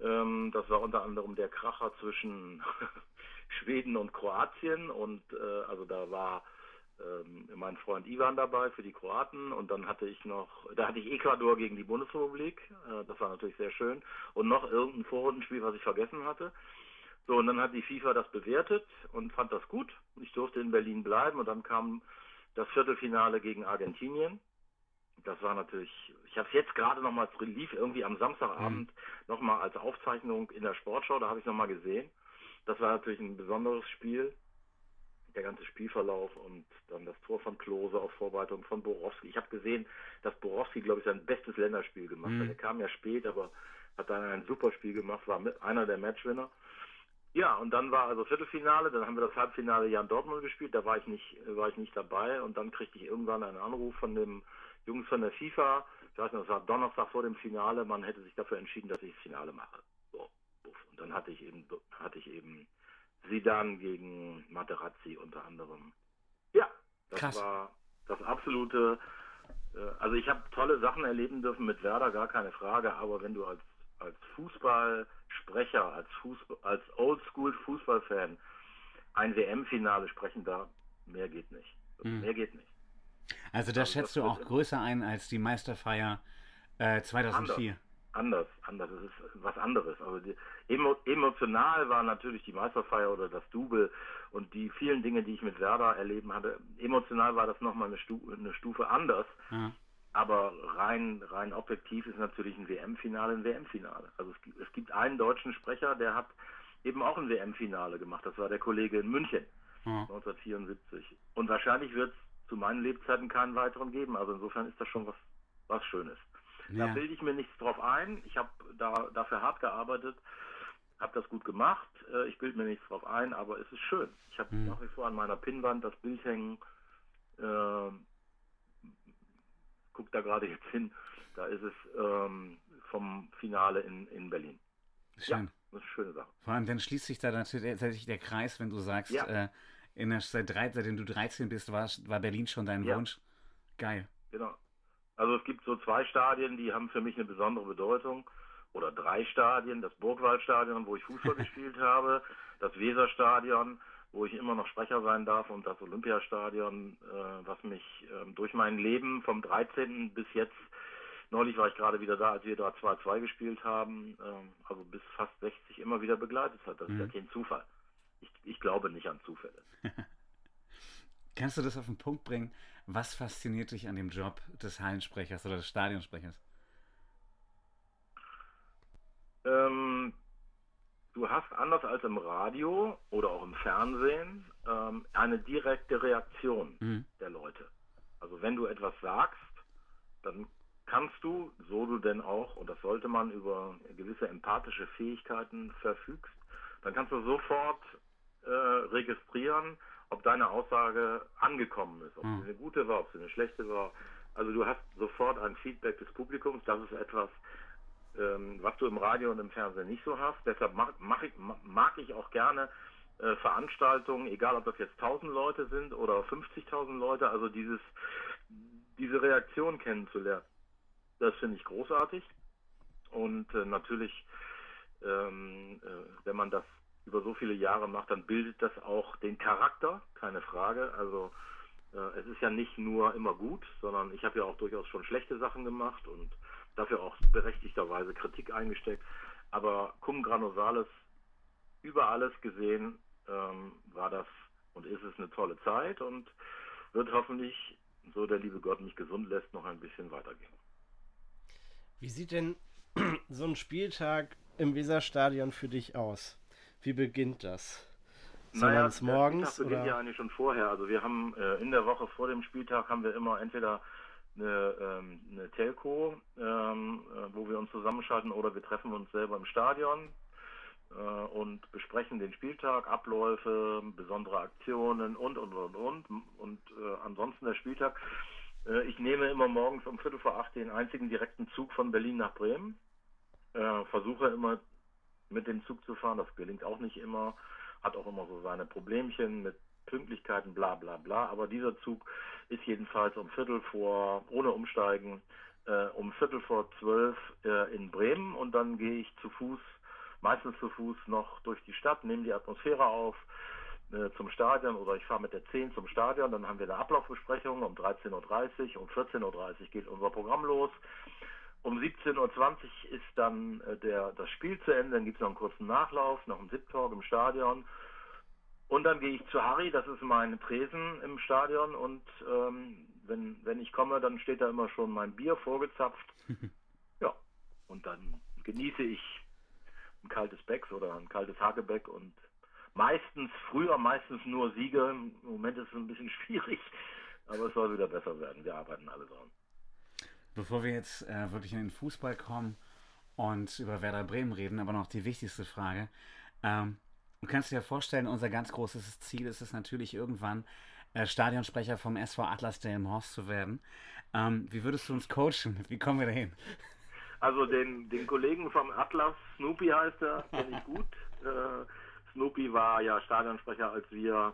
Speaker 4: Ähm, das war unter anderem der Kracher zwischen Schweden und Kroatien und äh, also da war ähm, mein Freund Ivan dabei für die Kroaten und dann hatte ich noch, da hatte ich Ecuador gegen die Bundesrepublik, äh, das war natürlich sehr schön und noch irgendein Vorrundenspiel, was ich vergessen hatte. So, und dann hat die FIFA das bewertet und fand das gut. Ich durfte in Berlin bleiben und dann kam das Viertelfinale gegen Argentinien. Das war natürlich, ich habe es jetzt gerade nochmal, es lief irgendwie am Samstagabend nochmal als Aufzeichnung in der Sportschau, da habe ich nochmal gesehen. Das war natürlich ein besonderes Spiel, der ganze Spielverlauf und dann das Tor von Klose auf Vorbereitung von Borowski. Ich habe gesehen, dass Borowski, glaube ich, sein bestes Länderspiel gemacht
Speaker 2: Mhm.
Speaker 4: hat. Er kam ja spät, aber hat dann ein super Spiel gemacht, war mit einer der Matchwinner. Ja, und dann war also Viertelfinale, dann haben wir das Halbfinale ja in Dortmund gespielt, da war ich nicht, war ich nicht dabei und dann kriegte ich irgendwann einen Anruf von dem Jungs von der FIFA, ich weiß nicht, das war Donnerstag vor dem Finale, man hätte sich dafür entschieden, dass ich das Finale mache. So, buff. Und dann hatte ich eben hatte ich eben Sidan gegen Materazzi unter anderem. Ja, das
Speaker 2: Krass.
Speaker 4: war das absolute äh, also ich habe tolle Sachen erleben dürfen mit Werder, gar keine Frage, aber wenn du als als Fußballsprecher, als Fußball, als Oldschool Fußballfan ein WM-Finale sprechen darf, mehr geht nicht.
Speaker 2: Mhm.
Speaker 4: Mehr geht nicht.
Speaker 2: Also das
Speaker 4: Also
Speaker 2: schätzt
Speaker 4: das
Speaker 2: du auch
Speaker 4: wird-
Speaker 2: größer ein als die Meisterfeier äh, 2004.
Speaker 4: anders, anders. Es ist was anderes. Also die, emo, emotional war natürlich die Meisterfeier oder das Double und die vielen Dinge, die ich mit Werder erleben hatte. Emotional war das nochmal eine, Stu eine Stufe anders.
Speaker 2: Ja.
Speaker 4: Aber rein, rein objektiv ist natürlich ein WM-Finale ein WM-Finale. Also es, gibt- es gibt einen deutschen Sprecher, der hat eben auch ein WM-Finale gemacht. Das war der Kollege in München.
Speaker 2: Ja.
Speaker 4: 1974. Und wahrscheinlich wird es zu meinen Lebzeiten keinen weiteren geben. Also insofern ist das schon was, was Schönes. Da
Speaker 2: Ja.
Speaker 4: bilde ich mir nichts drauf ein. Ich habe da, dafür hart gearbeitet, habe das gut gemacht. Äh, Ich bilde mir nichts drauf ein, aber es ist schön. Ich habe
Speaker 2: Mhm.
Speaker 4: nach wie vor an meiner Pinnwand das Bild hängen. Äh, guck da gerade jetzt hin. Da ist es ähm, vom Finale in, in Berlin.
Speaker 2: Schön.
Speaker 4: Ja, das ist eine schöne Sache.
Speaker 2: Vor allem dann schließt sich da natürlich tatsächlich der Kreis, wenn du sagst,
Speaker 4: Ja.
Speaker 2: äh, in der, seit drei, seitdem du 13 bist, war, war Berlin schon dein
Speaker 4: Ja.
Speaker 2: Wunsch. Geil.
Speaker 4: Genau. Also es gibt so zwei Stadien, die haben für mich eine besondere Bedeutung. Oder drei Stadien. Das Burgwaldstadion, wo ich Fußball gespielt habe. Das Weserstadion, wo ich immer noch Sprecher sein darf. Und das Olympiastadion, äh, was mich ähm, durch mein Leben vom 13. bis jetzt, neulich war ich gerade wieder da, als wir da 2-2 gespielt haben, ähm, also bis fast 60 immer wieder begleitet hat. Das ist ja
Speaker 2: Mhm.
Speaker 4: kein Zufall. Ich, ich glaube nicht an Zufälle.
Speaker 2: Kannst du das auf den Punkt bringen? Was fasziniert dich an dem Job des Hallensprechers oder des Stadionsprechers?
Speaker 4: Ähm, du hast anders als im Radio oder auch im Fernsehen ähm, eine direkte Reaktion
Speaker 2: Mhm.
Speaker 4: der Leute. Also wenn du etwas sagst, dann kannst du, so du denn auch, und das sollte man über gewisse empathische Fähigkeiten verfügst, dann kannst du sofort äh, registrieren, ob deine Aussage angekommen ist, ob
Speaker 2: Mhm.
Speaker 4: sie eine gute war, ob sie eine schlechte war. Also du hast sofort ein Feedback des Publikums. Das ist etwas, ähm, was du im Radio und im Fernsehen nicht so hast. Deshalb mag, mag, ich, mag ich auch gerne äh, Veranstaltungen, egal ob das jetzt 1000 Leute sind oder 50.000 Leute, also dieses, diese Reaktion kennenzulernen. Das finde ich großartig. Und äh, natürlich, ähm, äh, wenn man das über so viele Jahre macht, dann bildet das auch den Charakter, keine Frage. Also äh, es ist ja nicht nur immer gut, sondern ich habe ja auch durchaus schon schlechte Sachen gemacht und dafür auch berechtigterweise Kritik eingesteckt. Aber cum granosales, über alles gesehen, ähm, war das und ist es eine tolle Zeit und wird hoffentlich, so der liebe Gott mich gesund lässt, noch ein bisschen weitergehen.
Speaker 3: Wie sieht denn so ein Spieltag im Weserstadion für dich aus? Wie beginnt das?
Speaker 4: Der
Speaker 3: morgens
Speaker 4: Spieltag beginnt
Speaker 3: oder?
Speaker 4: ja eigentlich schon vorher. Also wir haben äh, in der Woche vor dem Spieltag haben wir immer entweder eine, ähm, eine Telco, ähm, äh, wo wir uns zusammenschalten, oder wir treffen uns selber im Stadion äh, und besprechen den Spieltag, Abläufe, besondere Aktionen und und und und und äh, ansonsten der Spieltag. Äh, ich nehme immer morgens um Viertel vor acht den einzigen direkten Zug von Berlin nach Bremen. Äh, versuche immer mit dem Zug zu fahren. Das gelingt auch nicht immer. Hat auch immer so seine Problemchen mit Pünktlichkeiten, bla bla bla. Aber dieser Zug ist jedenfalls um Viertel vor, ohne Umsteigen, äh, um Viertel vor zwölf äh, in Bremen und dann gehe ich zu Fuß, meistens zu Fuß noch durch die Stadt, nehme die Atmosphäre auf äh, zum Stadion oder ich fahre mit der 10 zum Stadion, dann haben wir eine Ablaufbesprechung um 13.30 Uhr, um 14.30 Uhr geht unser Programm los. Um 17.20 Uhr ist dann äh, der, das Spiel zu Ende, dann gibt es noch einen kurzen Nachlauf, noch einen Zip-Talk im Stadion. Und dann gehe ich zu Harry, das ist mein Tresen im Stadion und ähm, wenn, wenn ich komme, dann steht da immer schon mein Bier vorgezapft. ja, und dann genieße ich ein kaltes Becks oder ein kaltes Hagebeck und meistens, früher meistens nur Siege. Im Moment ist es ein bisschen schwierig, aber es soll wieder besser werden. Wir arbeiten alle dran.
Speaker 2: Bevor wir jetzt äh, wirklich in den Fußball kommen und über Werder Bremen reden, aber noch die wichtigste Frage. Ähm, du kannst dir ja vorstellen, unser ganz großes Ziel ist es natürlich irgendwann, äh, Stadionsprecher vom SV Atlas Delmenhorst zu werden. Ähm, wie würdest du uns coachen? Wie kommen wir dahin?
Speaker 4: Also den, den Kollegen vom Atlas, Snoopy heißt er, kenne ich gut. Äh, Snoopy war ja Stadionsprecher, als wir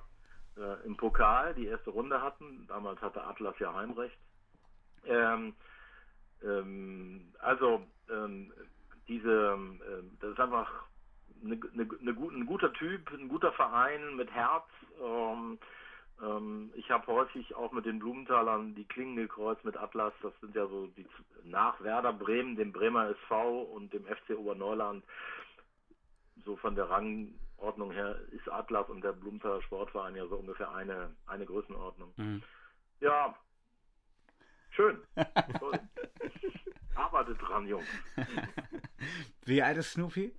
Speaker 4: äh, im Pokal die erste Runde hatten. Damals hatte Atlas ja Heimrecht. Ähm, also ähm, diese, ähm, das ist einfach eine, eine, eine, gut- ein guter Typ, ein guter Verein mit Herz. Ähm, Ähm, ich habe häufig auch mit den Blumentalern die Klingen gekreuzt mit Atlas. Das sind ja so die nach Werder Bremen, dem Bremer SV und dem FC Oberneuland. So von der Rangordnung her ist Atlas und der Blumenthaler Sportverein ja so ungefähr eine, eine Größenordnung.
Speaker 2: Mhm.
Speaker 4: Ja, schön. Toll. Arbeitet dran, Jungs.
Speaker 2: Wie alt ist Snoopy?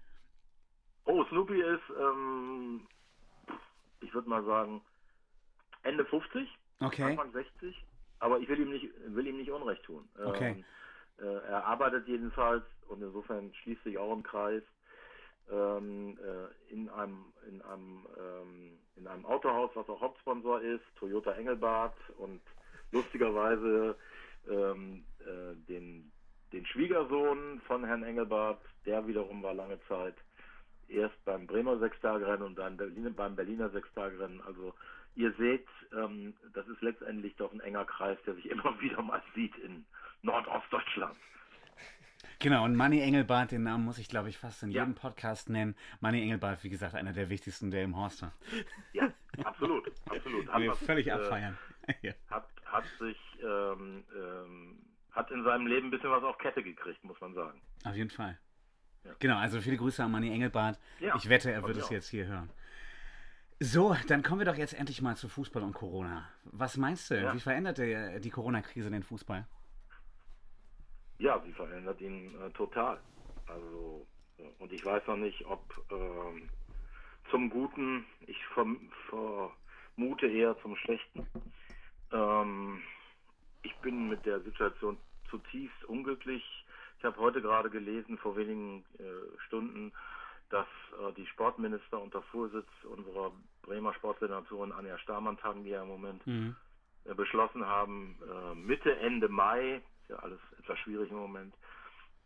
Speaker 4: Oh, Snoopy ist, ähm, ich würde mal sagen, Ende 50,
Speaker 2: Okay.
Speaker 4: Anfang 60. Aber ich will ihm nicht, will ihm nicht Unrecht tun.
Speaker 2: Okay.
Speaker 4: Ähm, äh, er arbeitet jedenfalls und insofern schließt sich auch ein Kreis ähm, äh, in einem in einem ähm, in einem Autohaus, was auch Hauptsponsor ist, Toyota Engelbart und lustigerweise ähm, äh, den den Schwiegersohn von Herrn Engelbart, der wiederum war lange Zeit erst beim Bremer Sechstagerennen und dann Berlin, beim Berliner Sechstagerennen. Also ihr seht, ähm, das ist letztendlich doch ein enger Kreis, der sich immer wieder mal sieht in Nordostdeutschland.
Speaker 2: Genau, und Manny Engelbart, den Namen muss ich, glaube ich, fast in
Speaker 4: Ja.
Speaker 2: jedem Podcast nennen. Manny Engelbart, wie gesagt, einer der wichtigsten der im Horster.
Speaker 4: Ja, absolut, absolut.
Speaker 2: Wir
Speaker 4: was,
Speaker 2: völlig
Speaker 4: äh,
Speaker 2: abfeiern. Ja.
Speaker 4: Hat, hat sich, ähm, ähm, hat in seinem Leben ein bisschen was auf Kette gekriegt, muss man sagen.
Speaker 2: Auf jeden Fall.
Speaker 4: Ja.
Speaker 2: Genau, also viele Grüße an Manny Engelbart.
Speaker 4: Ja,
Speaker 2: ich wette, er wird es jetzt hier hören. So, dann kommen wir doch jetzt endlich mal zu Fußball und Corona. Was meinst du? Wie verändert der, die Corona-Krise den Fußball?
Speaker 4: Ja, sie verändert ihn äh, total. Also, äh, und ich weiß noch nicht, ob ähm, zum Guten, ich verm vermute eher zum Schlechten. Ähm, ich bin mit der Situation zutiefst unglücklich. Ich habe heute gerade gelesen, vor wenigen äh, Stunden, dass äh, die Sportminister unter Vorsitz unserer Bremer Sportsenatorin Anja Stamann-Tagen, die ja im Moment
Speaker 2: Mhm.
Speaker 4: äh, beschlossen haben, äh, Mitte, Ende Mai, ist ja alles etwas schwierig im Moment,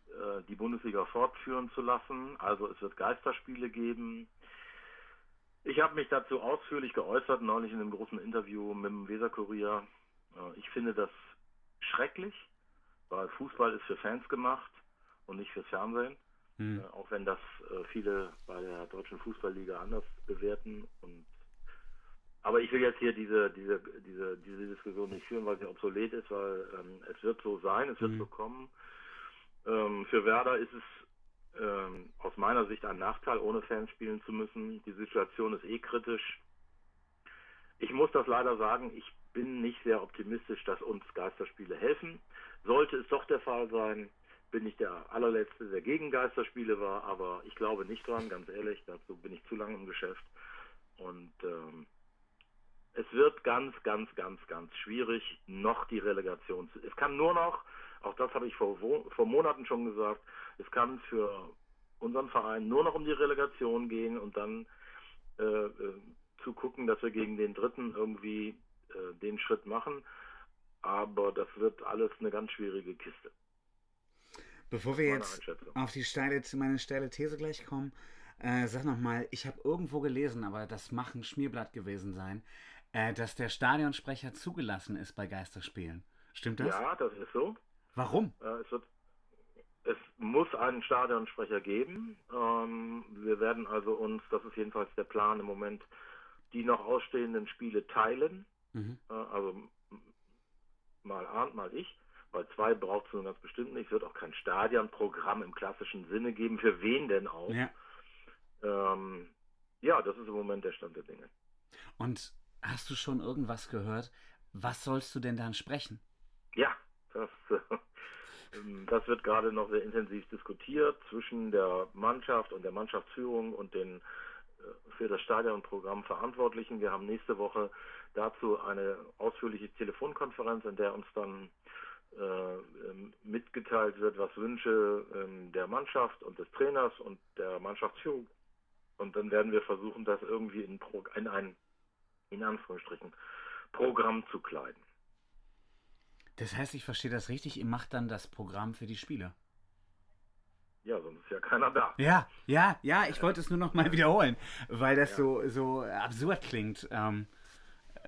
Speaker 4: äh, die Bundesliga fortführen zu lassen. Also es wird Geisterspiele geben. Ich habe mich dazu ausführlich geäußert, neulich in einem großen Interview mit dem Weserkurier. Äh, ich finde das schrecklich, weil Fußball ist für Fans gemacht und nicht fürs Fernsehen.
Speaker 2: Mhm.
Speaker 4: Auch wenn das äh, viele bei der deutschen Fußballliga anders bewerten. Und aber ich will jetzt hier diese diese diese diese Diskussion nicht führen, weil sie obsolet ist, weil ähm, es wird so sein, es wird
Speaker 2: Mhm.
Speaker 4: so kommen. Ähm, für Werder ist es ähm, aus meiner Sicht ein Nachteil, ohne Fans spielen zu müssen. Die Situation ist eh kritisch. Ich muss das leider sagen, ich bin nicht sehr optimistisch, dass uns Geisterspiele helfen. Sollte es doch der Fall sein, bin ich der allerletzte, der gegen Geisterspiele war, aber ich glaube nicht dran, ganz ehrlich, dazu bin ich zu lange im Geschäft. Und ähm, es wird ganz, ganz, ganz, ganz schwierig, noch die Relegation zu. Es kann nur noch, auch das habe ich vor, vor Monaten schon gesagt, es kann für unseren Verein nur noch um die Relegation gehen und dann äh, äh, zu gucken, dass wir gegen den Dritten irgendwie äh, den Schritt machen. Aber das wird alles eine ganz schwierige Kiste.
Speaker 2: Bevor wir jetzt auf die steile, meine steile These gleich kommen, äh, sag nochmal, ich habe irgendwo gelesen, aber das mag ein Schmierblatt gewesen sein, äh, dass der Stadionsprecher zugelassen ist bei Geisterspielen. Stimmt das?
Speaker 4: Ja, das ist so.
Speaker 2: Warum?
Speaker 4: Äh, es, wird, es muss einen Stadionsprecher geben. Ähm, wir werden also uns, das ist jedenfalls der Plan im Moment, die noch ausstehenden Spiele teilen.
Speaker 2: Mhm.
Speaker 4: Äh, also mal Arndt, mal ich. Weil zwei braucht es nun ganz bestimmt nicht. Es wird auch kein Stadionprogramm im klassischen Sinne geben. Für wen denn auch?
Speaker 2: Ja.
Speaker 4: Ähm, ja, das ist im Moment der Stand der Dinge.
Speaker 2: Und hast du schon irgendwas gehört? Was sollst du denn dann sprechen?
Speaker 4: Ja, das, das wird gerade noch sehr intensiv diskutiert zwischen der Mannschaft und der Mannschaftsführung und den äh, für das Stadionprogramm Verantwortlichen. Wir haben nächste Woche dazu eine ausführliche Telefonkonferenz, in der uns dann äh, ähm, mitgeteilt wird, was Wünsche ähm, der Mannschaft und des Trainers und der Mannschaftsführung. Und dann werden wir versuchen, das irgendwie in, Pro in ein, in Anführungsstrichen, Programm zu kleiden.
Speaker 2: Das heißt, ich verstehe das richtig, ihr macht dann das Programm für die Spieler.
Speaker 4: Ja, sonst ist ja keiner da.
Speaker 2: Ja, ja, ja, ich wollte es nur noch mal wiederholen, weil das
Speaker 4: Ja.
Speaker 2: so, so absurd klingt. Ähm,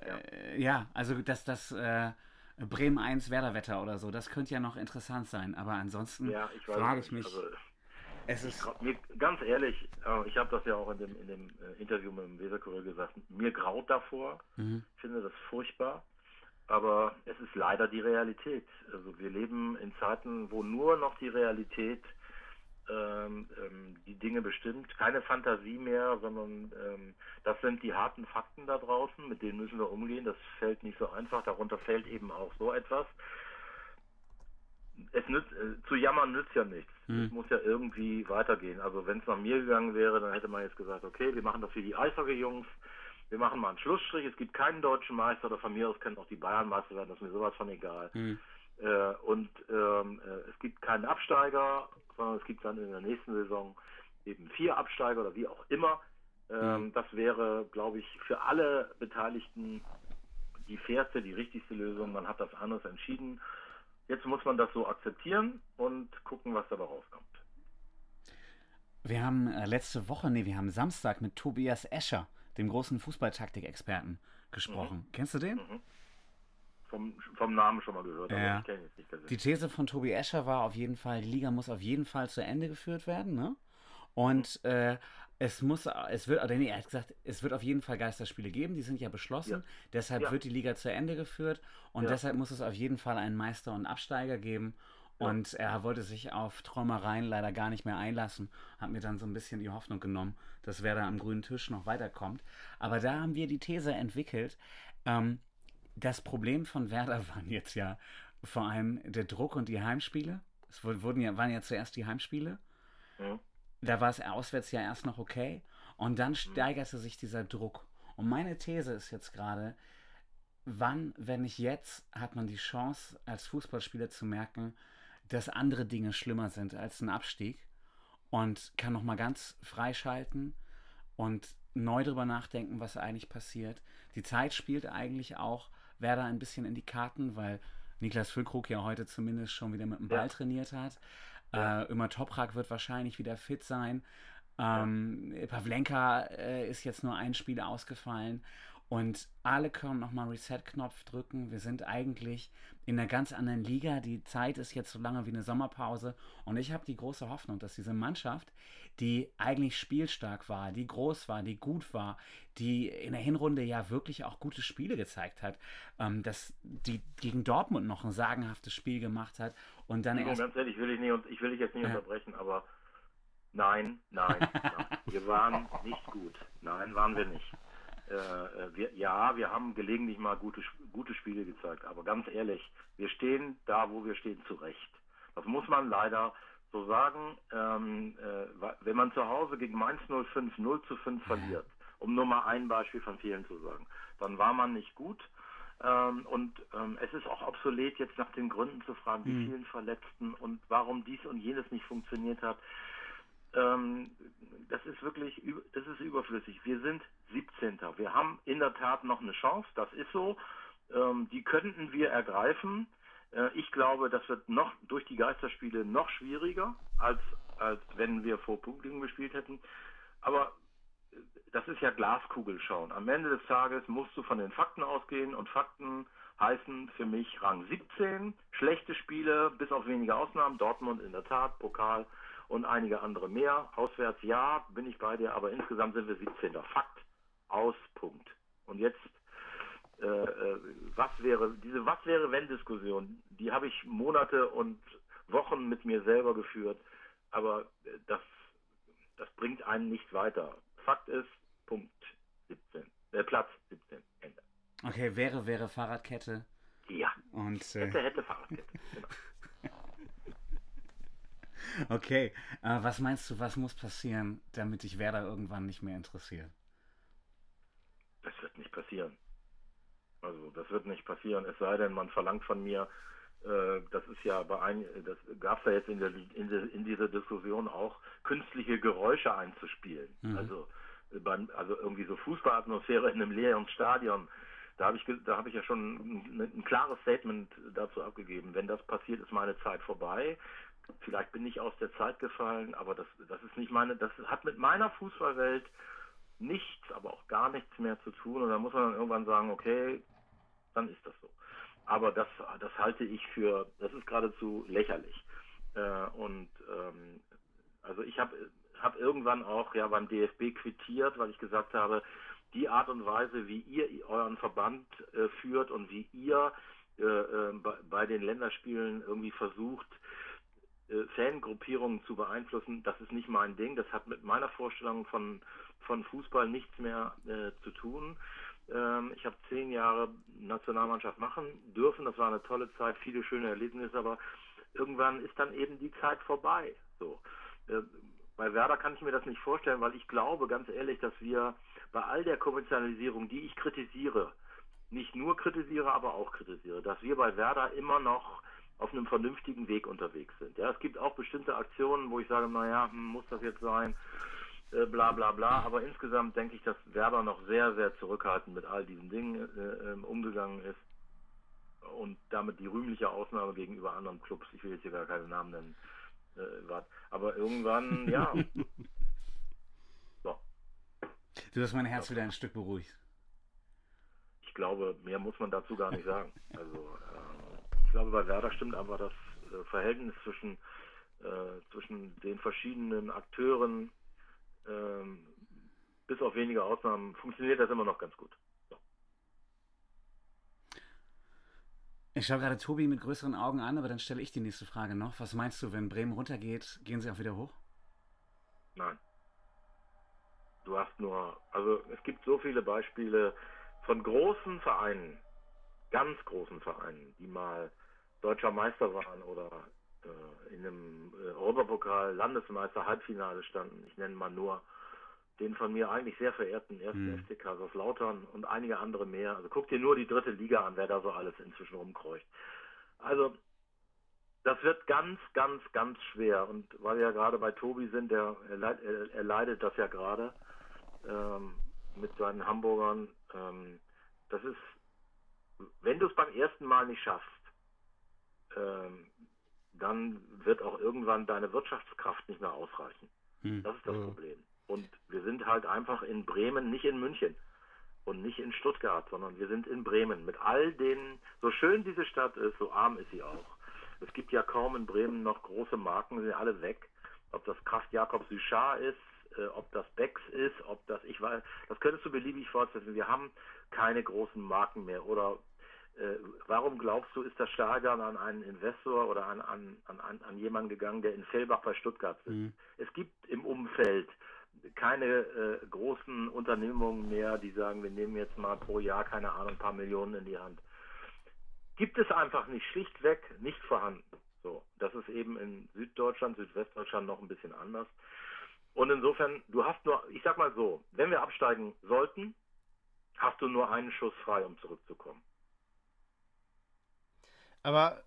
Speaker 2: äh, ja, also dass das äh, Bremen 1 Werderwetter oder so, das könnte ja noch interessant sein, aber ansonsten
Speaker 4: Ja, ich weiß
Speaker 2: frage ich mich.
Speaker 4: Also,
Speaker 2: Es ist.
Speaker 4: Mir, ganz ehrlich, äh, ich habe das ja auch in dem, in dem äh, Interview mit dem Weserkurier gesagt, mir graut davor.
Speaker 2: Mhm.
Speaker 4: Ich finde das furchtbar. Aber es ist leider die Realität. Also wir leben in Zeiten, wo nur noch die Realität ähm, ähm, die Dinge bestimmt. Keine Fantasie mehr, sondern ähm, das sind die harten Fakten da draußen, mit denen müssen wir umgehen. Das fällt nicht so einfach. Darunter fällt eben auch so etwas. Es nützt, äh, zu jammern nützt ja nichts.
Speaker 2: Mhm.
Speaker 4: Es muss ja irgendwie weitergehen. Also wenn es nach mir gegangen wäre, dann hätte man jetzt gesagt, okay, wir machen das wie die Eishockey-Jungs. Wir machen mal einen Schlussstrich. Es gibt keinen deutschen Meister oder von mir aus können auch die Bayern Meister werden. Das ist mir sowas von egal.
Speaker 2: Mhm.
Speaker 4: Äh, und ähm, äh, es gibt keinen Absteiger, sondern es gibt dann in der nächsten Saison eben vier Absteiger oder wie auch immer. Ähm,
Speaker 2: Mhm.
Speaker 4: Das wäre, glaube ich, für alle Beteiligten die fairste, die richtigste Lösung. Man hat das anders entschieden. Jetzt muss man das so akzeptieren und gucken, was dabei rauskommt.
Speaker 2: Wir haben äh, letzte Woche, nee, wir haben Samstag mit Tobias Escher, dem großen Fußballtaktik-Experten, gesprochen. Kennst du den?
Speaker 4: Vom, vom Namen schon mal gehört, aber
Speaker 2: Ja.
Speaker 4: ich kenne ihn jetzt nicht
Speaker 2: Die. These von Tobi Escher war auf jeden Fall, die Liga muss auf jeden Fall zu Ende geführt werden, ne? Und äh, es muss, es wird, oder nee, er hat gesagt, es wird auf jeden Fall Geisterspiele geben, die sind ja beschlossen.
Speaker 4: Ja.
Speaker 2: Deshalb
Speaker 4: Ja.
Speaker 2: wird die Liga zu Ende geführt und deshalb muss es auf jeden Fall einen Meister und Absteiger geben.
Speaker 4: Ja.
Speaker 2: Und er wollte sich auf Träumereien leider gar nicht mehr einlassen, hat mir dann so ein bisschen die Hoffnung genommen, dass wer da am grünen Tisch noch weiterkommt. Aber da haben wir die These entwickelt, ähm, das Problem von Werder waren jetzt ja vor allem der Druck und die Heimspiele. Es wur- wurden ja, waren ja zuerst die Heimspiele.
Speaker 4: Mhm.
Speaker 2: Da war es auswärts ja erst noch okay. Und dann steigerte sich dieser Druck. Und meine These ist jetzt gerade, wann, wenn nicht jetzt, hat man die Chance, als Fußballspieler zu merken, dass andere Dinge schlimmer sind als ein Abstieg und kann nochmal ganz freischalten und neu drüber nachdenken, was eigentlich passiert. Die Zeit spielt eigentlich auch Werder ein bisschen in die Karten, weil Niklas Füllkrug ja heute zumindest schon wieder mit dem Ball
Speaker 4: Ja.
Speaker 2: trainiert hat.
Speaker 4: Ja.
Speaker 2: Äh, Ömer Toprak wird wahrscheinlich wieder fit sein. Ähm, Pavlenka äh, ist jetzt nur ein Spiel ausgefallen. Und alle können nochmal Reset-Knopf drücken. Wir sind eigentlich in einer ganz anderen Liga. Die Zeit ist jetzt so lange wie eine Sommerpause. Und ich habe die große Hoffnung, dass diese Mannschaft, die eigentlich spielstark war, die groß war, die gut war, die in der Hinrunde ja wirklich auch gute Spiele gezeigt hat, ähm, dass die gegen Dortmund noch ein sagenhaftes Spiel gemacht hat und dann erst
Speaker 4: ganz ehrlich, will ich, nicht, ich will dich jetzt nicht
Speaker 2: Ja.
Speaker 4: unterbrechen, aber nein, nein, nein. Wir waren nicht gut. Nein, waren wir nicht. Äh, wir, ja, wir haben gelegentlich mal gute, gute Spiele gezeigt, aber ganz ehrlich, wir stehen da, wo wir stehen, zurecht. Das muss man leider so sagen. Ähm, äh, wenn man zu Hause gegen Mainz 05 0 zu 5 verliert, um nur mal ein Beispiel von vielen zu sagen, dann war man nicht gut. Ähm, und ähm, es ist auch obsolet, jetzt nach den Gründen zu fragen, wie vielen Verletzten und warum dies und jenes nicht funktioniert hat. Ähm, das ist wirklich, das ist überflüssig. Wir sind 17. Wir haben in der Tat noch eine Chance, das ist so. Ähm, die könnten wir ergreifen. Äh, ich glaube, das wird noch durch die Geisterspiele noch schwieriger, als, als wenn wir vor Publikum gespielt hätten. Aber äh, das ist ja Glaskugel schauen. Am Ende des Tages musst du von den Fakten ausgehen und Fakten heißen für mich Rang 17, schlechte Spiele, bis auf wenige Ausnahmen, Dortmund in der Tat, Pokal und einige andere mehr. Auswärts ja, bin ich bei dir, aber insgesamt sind wir 17. Fakt, aus, Punkt. Und jetzt, äh, äh, was wäre, diese Was wäre wenn Diskussion, die habe ich Monate und Wochen mit mir selber geführt, aber äh, das, das bringt einen nicht weiter. Fakt ist, Punkt 17, äh, Platz 17, Ende.
Speaker 2: Okay, wäre, wäre Fahrradkette.
Speaker 4: Ja,
Speaker 2: Und
Speaker 4: hätte,
Speaker 2: äh,
Speaker 4: hätte Fahrradkette. Genau.
Speaker 2: Okay, äh, was meinst du, was muss passieren, damit dich Werder irgendwann nicht mehr interessiert?
Speaker 4: Das wird nicht passieren. Also das wird nicht passieren, es sei denn, man verlangt von mir, äh, das ist ja bei ein, das gab es ja jetzt in, der, in, der, in dieser Diskussion auch, künstliche Geräusche einzuspielen.
Speaker 2: Mhm.
Speaker 4: Also, äh, beim, also irgendwie so Fußballatmosphäre in einem leeren Stadion. Da habe ich, da habe ich ja schon ein, ein klares Statement dazu abgegeben. Wenn das passiert, ist meine Zeit vorbei. Vielleicht bin ich aus der Zeit gefallen, aber das, das ist nicht meine, das hat mit meiner Fußballwelt nichts, aber auch gar nichts mehr zu tun. Und da muss man dann irgendwann sagen, okay, dann ist das so. Aber das, das halte ich für, das ist geradezu lächerlich. Äh, und ähm, Also ich habe hab irgendwann auch ja beim DFB quittiert, weil ich gesagt habe, die Art und Weise, wie ihr euren Verband äh, führt und wie ihr äh, äh, bei, bei den Länderspielen irgendwie versucht, äh, Fangruppierungen zu beeinflussen, das ist nicht mein Ding. Das hat mit meiner Vorstellung von, von Fußball nichts mehr äh, zu tun. Ähm, ich habe zehn Jahre Nationalmannschaft machen dürfen. Das war eine tolle Zeit, viele schöne Erlebnisse, aber irgendwann ist dann eben die Zeit vorbei. So. Äh, bei Werder kann ich mir das nicht vorstellen, weil ich glaube ganz ehrlich, dass wir bei all der Kommerzialisierung, die ich kritisiere, nicht nur kritisiere, aber auch kritisiere, dass wir bei Werder immer noch auf einem vernünftigen Weg unterwegs sind. Ja, es gibt auch bestimmte Aktionen, wo ich sage, naja, hm, muss das jetzt sein, äh, bla bla bla, aber insgesamt denke ich, dass Werder noch sehr, sehr zurückhaltend mit all diesen Dingen äh, ähm, umgegangen ist und damit die rühmliche Ausnahme gegenüber anderen Clubs, ich will jetzt hier gar keine Namen nennen, äh, war. Aber irgendwann, ja.
Speaker 2: so. Du hast mein Herz wieder ein Stück beruhigt.
Speaker 4: Ich glaube, mehr muss man dazu gar nicht sagen. Also, äh, glaube, bei Werder stimmt einfach das äh, Verhältnis zwischen, äh, zwischen den verschiedenen Akteuren, ähm, bis auf wenige Ausnahmen, funktioniert das immer noch ganz gut.
Speaker 2: Ich schaue gerade Tobi mit größeren Augen an, aber dann stelle ich die nächste Frage noch. Was meinst du, wenn Bremen runtergeht, gehen sie auch wieder hoch?
Speaker 4: Nein. Du hast nur, also es gibt so viele Beispiele von großen Vereinen, ganz großen Vereinen, die mal deutscher Meister waren oder äh, in einem äh, Europapokal Landesmeister Halbfinale standen. Ich nenne mal nur den von mir eigentlich sehr verehrten ersten mhm. FC Kaiserslautern und einige andere mehr. Also guck dir nur die dritte Liga an, wer da so alles inzwischen rumkreucht. Also das wird ganz, ganz, ganz schwer. Und weil wir ja gerade bei Tobi sind, der er, er, er leidet das ja gerade ähm, mit seinen Hamburgern. Ähm, das ist, wenn du es beim ersten Mal nicht schaffst, ähm, dann wird auch irgendwann deine Wirtschaftskraft nicht mehr ausreichen. Mhm. Das ist das mhm. Problem. Und wir sind halt einfach in Bremen, nicht in München und nicht in Stuttgart, sondern wir sind in Bremen. Mit all den, so schön diese Stadt ist, so arm ist sie auch. Es gibt ja kaum in Bremen noch große Marken, sind alle weg. Ob das Kraft Jakob Suchard ist, äh, ob das Becks ist, ob das, ich weiß, das könntest du beliebig fortsetzen. Wir haben keine großen Marken mehr. Oder äh, warum glaubst du, ist das Stadion an einen Investor oder an, an, an, an jemanden gegangen, der in Fellbach bei Stuttgart sitzt? Mhm. Es gibt im Umfeld keine äh, großen Unternehmungen mehr, die sagen, wir nehmen jetzt mal pro Jahr, keine Ahnung, ein paar Millionen in die Hand. Gibt es einfach nicht, schlichtweg nicht vorhanden. So, das ist eben in Süddeutschland, Südwestdeutschland noch ein bisschen anders. Und insofern, du hast nur, ich sag mal so, wenn wir absteigen sollten, hast du nur einen Schuss frei, um zurückzukommen.
Speaker 3: Aber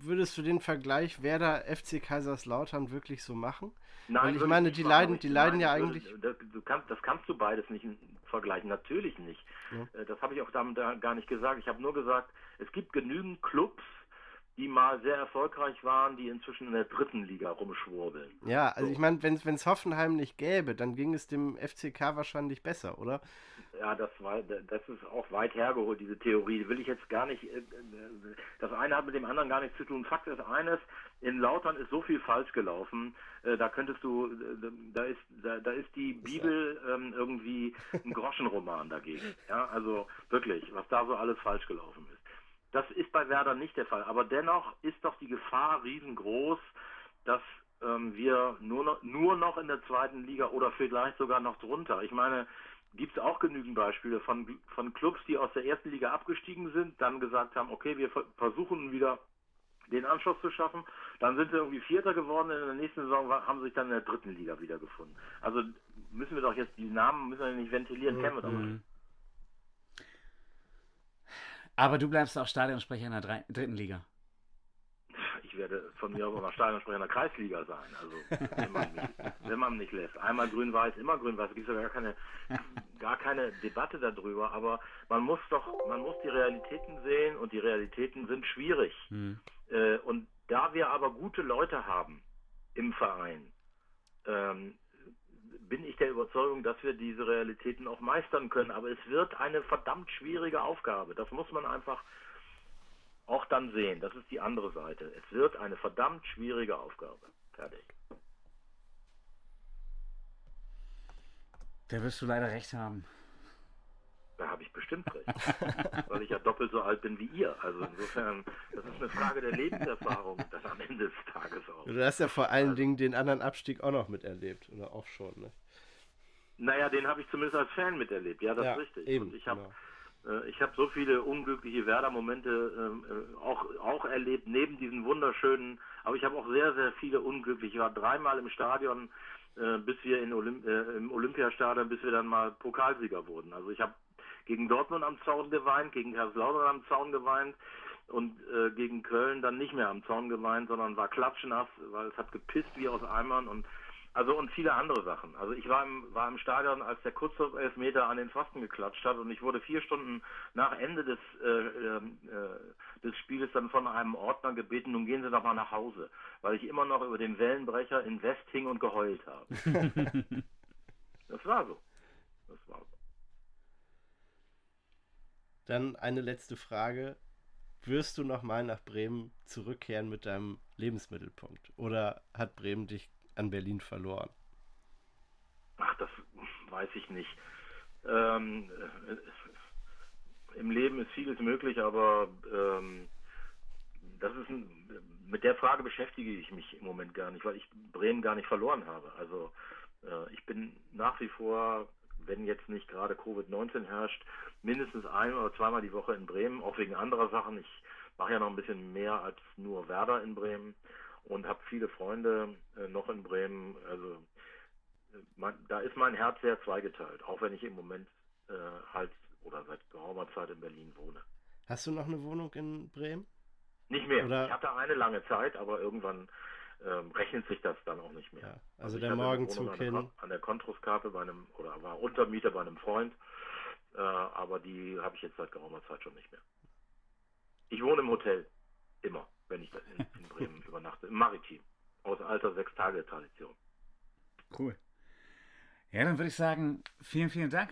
Speaker 3: würdest du den Vergleich Werder FC Kaiserslautern wirklich so machen?
Speaker 4: Nein,
Speaker 3: Weil ich meine, die leiden, die leiden ja eigentlich.
Speaker 4: Das, du kannst, das kannst du beides nicht vergleichen, natürlich nicht. Ja. Äh, das habe ich auch damit gar nicht gesagt. Ich habe nur gesagt, es gibt genügend Clubs, die mal sehr erfolgreich waren, die inzwischen in der dritten Liga rumschwurbeln.
Speaker 3: Ja, also so. ich meine, wenn es Hoffenheim nicht gäbe, dann ging es dem FCK wahrscheinlich besser, oder?
Speaker 4: Ja, das war, das ist auch weit hergeholt, diese Theorie. Will ich jetzt gar nicht, äh, das eine hat mit dem anderen gar nichts zu tun. Fakt ist eines, in Lautern ist so viel falsch gelaufen, äh, da könntest du, da ist, da, da ist die Bibel ähm, irgendwie ein Groschenroman dagegen. Ja, also wirklich, was da so alles falsch gelaufen ist. Das ist bei Werder nicht der Fall. Aber dennoch ist doch die Gefahr riesengroß, dass ähm, wir nur noch, nur noch in der zweiten Liga oder vielleicht sogar noch drunter. Ich meine, gibt es auch genügend Beispiele von, von Clubs, die aus der ersten Liga abgestiegen sind, dann gesagt haben, okay, wir versuchen wieder den Anschluss zu schaffen. Dann sind sie irgendwie Vierter geworden. In der nächsten Saison haben sie sich dann in der dritten Liga wiedergefunden. Also müssen wir doch jetzt die Namen müssen wir nicht ventilieren, mhm. kennen wir doch nicht.
Speaker 2: Aber du bleibst auch Stadionsprecher in der drei, dritten Liga
Speaker 4: ich werde von mir aus auch Stadionsprecher in der Kreisliga sein. Also wenn man mich, wenn man mich lässt. Einmal grün-weiß, immer grün-weiß. Es gibt ja gar keine, gar keine Debatte darüber, aber man muss doch, man muss die Realitäten sehen und die Realitäten sind schwierig. Äh, und da wir aber gute Leute haben im Verein, ähm, bin ich der Überzeugung, dass wir diese Realitäten auch meistern können. Aber es wird eine verdammt schwierige Aufgabe. Das muss man einfach auch dann sehen. Das ist die andere Seite. Es wird eine verdammt schwierige Aufgabe. Fertig.
Speaker 2: Da wirst du leider recht haben.
Speaker 4: Da habe ich bestimmt recht. Weil ich ja doppelt so alt bin wie ihr. Also insofern, das ist eine Frage der Lebenserfahrung, das am Ende des Tages auch.
Speaker 3: Du hast ja vor allen Dingen den anderen Abstieg auch noch miterlebt. Oder auch schon, ne?
Speaker 4: Naja, den habe ich zumindest als Fan miterlebt. Ja, das
Speaker 3: Ja,
Speaker 4: ist richtig.
Speaker 3: eben,
Speaker 4: Und ich habe
Speaker 3: genau.
Speaker 4: äh, ich habe so viele unglückliche Werder-Momente ähm, äh, auch, auch erlebt, neben diesen wunderschönen, aber ich habe auch sehr, sehr viele unglückliche. Ich war dreimal im Stadion, äh, bis wir in Olymp äh, im Olympiastadion, bis wir dann mal Pokalsieger wurden. Also ich habe gegen Dortmund am Zaun geweint, gegen Kaiserslautern am Zaun geweint und äh, gegen Köln dann nicht mehr am Zaun geweint, sondern war klatschnass, weil es hat gepisst wie aus Eimern und also und viele andere Sachen. Also ich war im, war im Stadion, als der Kurzlauf-Elfmeter an den Pfosten geklatscht hat und ich wurde vier Stunden nach Ende des, äh, ähm, äh, des Spieles dann von einem Ordner gebeten, nun gehen Sie doch mal nach Hause, weil ich immer noch über den Wellenbrecher in West hing und geheult habe. das war so. Das war so.
Speaker 3: Dann eine letzte Frage. Wirst du nochmal nach Bremen zurückkehren mit deinem Lebensmittelpunkt? Oder hat Bremen dich an Berlin verloren?
Speaker 4: Ach, das weiß ich nicht. Ähm, äh, Im Leben ist vieles möglich, aber ähm, das ist ein, mit der Frage beschäftige ich mich im Moment gar nicht, weil ich Bremen gar nicht verloren habe. Also äh, ich bin nach wie vor, wenn jetzt nicht gerade Covid-19 herrscht, mindestens ein oder zweimal die Woche in Bremen, auch wegen anderer Sachen. Ich mache ja noch ein bisschen mehr als nur Werder in Bremen und habe viele Freunde äh, noch in Bremen. Also äh, mein, da ist mein Herz sehr zweigeteilt, auch wenn ich im Moment äh, halt oder seit geraumer Zeit in Berlin wohne.
Speaker 3: Hast du noch eine Wohnung in Bremen?
Speaker 4: Nicht mehr.
Speaker 3: Oder-
Speaker 4: Ich hatte eine lange Zeit, aber irgendwann ähm, rechnet sich das dann auch nicht mehr.
Speaker 3: Ja, also
Speaker 4: ich
Speaker 3: der Morgenzug
Speaker 4: an
Speaker 3: hin.
Speaker 4: Kon- An der Kontruskape bei einem, oder war Untermieter bei einem Freund, äh, aber die habe ich jetzt seit geraumer Zeit schon nicht mehr. Ich wohne im Hotel, immer, wenn ich in, in Bremen übernachte, im Maritim, aus alter Sechs-Tage-Tradition.
Speaker 2: Cool. Ja, dann würde ich sagen, vielen, vielen Dank.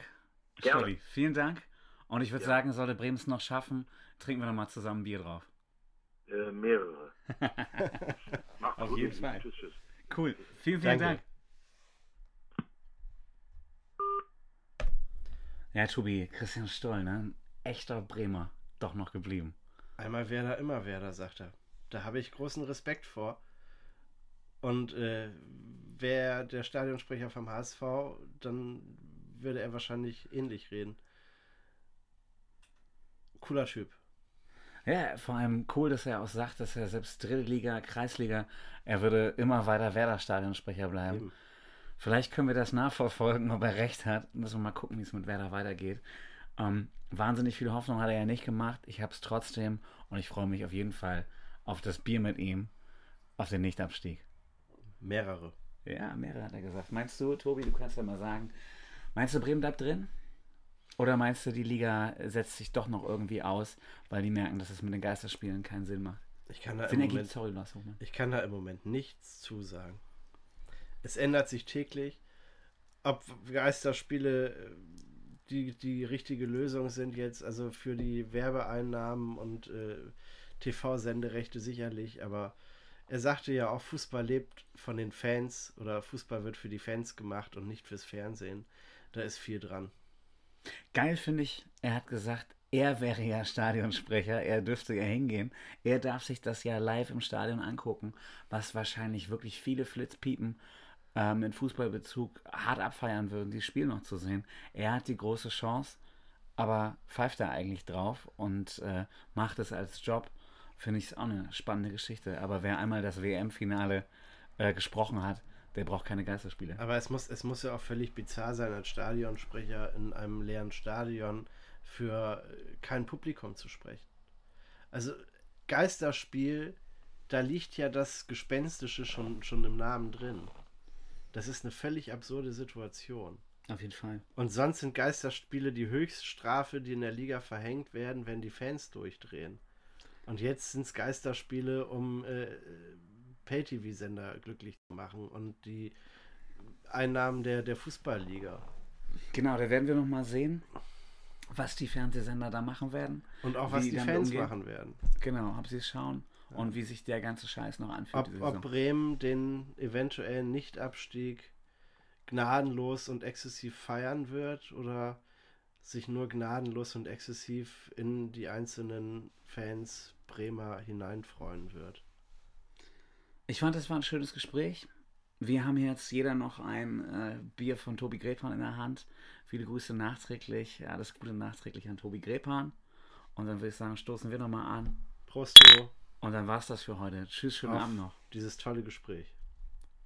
Speaker 4: Gerne.
Speaker 2: Stolli, vielen Dank. Und ich würde
Speaker 4: Ja.
Speaker 2: sagen, sollte Bremen es noch schaffen, trinken wir nochmal zusammen Bier drauf.
Speaker 4: Äh, mehrere. Macht's
Speaker 2: Auf
Speaker 4: gut,
Speaker 2: jeden Fall.
Speaker 4: Tschüss.
Speaker 2: Cool. Vielen, vielen
Speaker 3: Danke.
Speaker 2: Dank. Ja, Tobi, Christian Stoll, ne? Ein echter Bremer. Doch noch geblieben.
Speaker 3: Einmal Werder, immer Werder, sagt er. Da habe ich großen Respekt vor. Und äh, wäre der Stadionsprecher vom HSV, dann würde er wahrscheinlich ähnlich reden. Cooler Typ.
Speaker 2: Ja, vor allem cool, dass er auch sagt, dass er selbst dritte Liga, Kreisliga, er würde immer weiter Werder-Stadionsprecher bleiben.
Speaker 3: Eben.
Speaker 2: Vielleicht können wir das nachverfolgen, ob er recht hat. Müssen wir mal gucken, wie es mit Werder weitergeht. Ähm, wahnsinnig viel Hoffnung hat er ja nicht gemacht. Ich habe es trotzdem und ich freue mich auf jeden Fall auf das Bier mit ihm, auf den Nichtabstieg.
Speaker 3: Mehrere.
Speaker 2: Ja, mehrere hat er gesagt. Meinst du, Tobi, du kannst ja mal sagen, meinst du, Bremen bleibt drin? Oder meinst du, die Liga setzt sich doch noch irgendwie aus, weil die merken, dass es mit den Geisterspielen keinen Sinn macht?
Speaker 3: Ich kann da im
Speaker 2: Sinn
Speaker 3: Moment
Speaker 2: sorry, Hohmann.
Speaker 3: Ich kann da im Moment nichts zusagen. Es ändert sich täglich. Ob Geisterspiele äh, die, die richtige Lösung sind jetzt, also für die Werbeeinnahmen und äh, TV-Senderechte sicherlich, aber er sagte ja auch, Fußball lebt von den Fans oder Fußball wird für die Fans gemacht und nicht fürs Fernsehen. Da ist viel dran.
Speaker 2: Geil finde ich, er hat gesagt, er wäre ja Stadionsprecher, er dürfte ja hingehen. Er darf sich das ja live im Stadion angucken, was wahrscheinlich wirklich viele Flitzpiepen äh, mit Fußballbezug hart abfeiern würden, die Spiel noch zu sehen. Er hat die große Chance, aber pfeift da eigentlich drauf und äh, macht es als Job. Finde ich auch eine spannende Geschichte. Aber wer einmal das WM-Finale äh, gesprochen hat, der braucht keine Geisterspiele.
Speaker 3: Aber es muss, es muss ja auch völlig bizarr sein, als Stadionsprecher in einem leeren Stadion für äh, kein Publikum zu sprechen. Also Geisterspiel, da liegt ja das Gespenstische schon, schon im Namen drin. Das ist eine völlig absurde Situation.
Speaker 2: Auf jeden Fall.
Speaker 3: Und sonst sind Geisterspiele die Höchststrafe, die in der Liga verhängt werden, wenn die Fans durchdrehen. Und jetzt sind es Geisterspiele, um äh, Pay-TV-Sender glücklich zu machen und die Einnahmen der, der Fußballliga.
Speaker 2: Genau, da werden wir noch mal sehen, was die Fernsehsender da machen werden.
Speaker 3: Und auch was die Fans
Speaker 2: umgehen.
Speaker 3: machen werden.
Speaker 2: Genau, ob sie es schauen und wie sich der ganze Scheiß noch anfühlt.
Speaker 3: Ob, ob. Bremen den eventuellen Nichtabstieg gnadenlos und exzessiv feiern wird oder sich nur gnadenlos und exzessiv in die einzelnen Fans Bremer hineinfreuen wird.
Speaker 2: Ich fand, es war ein schönes Gespräch. Wir haben jetzt jeder noch ein äh, Bier von Tobi Grepan in der Hand. Viele Grüße nachträglich, alles Gute nachträglich an Tobi Grepan. Und dann würde ich sagen, stoßen wir nochmal an.
Speaker 3: Prost, Jo.
Speaker 2: Und dann war es das für heute. Tschüss, schönen
Speaker 3: Auf
Speaker 2: Abend noch.
Speaker 3: Dieses tolle Gespräch.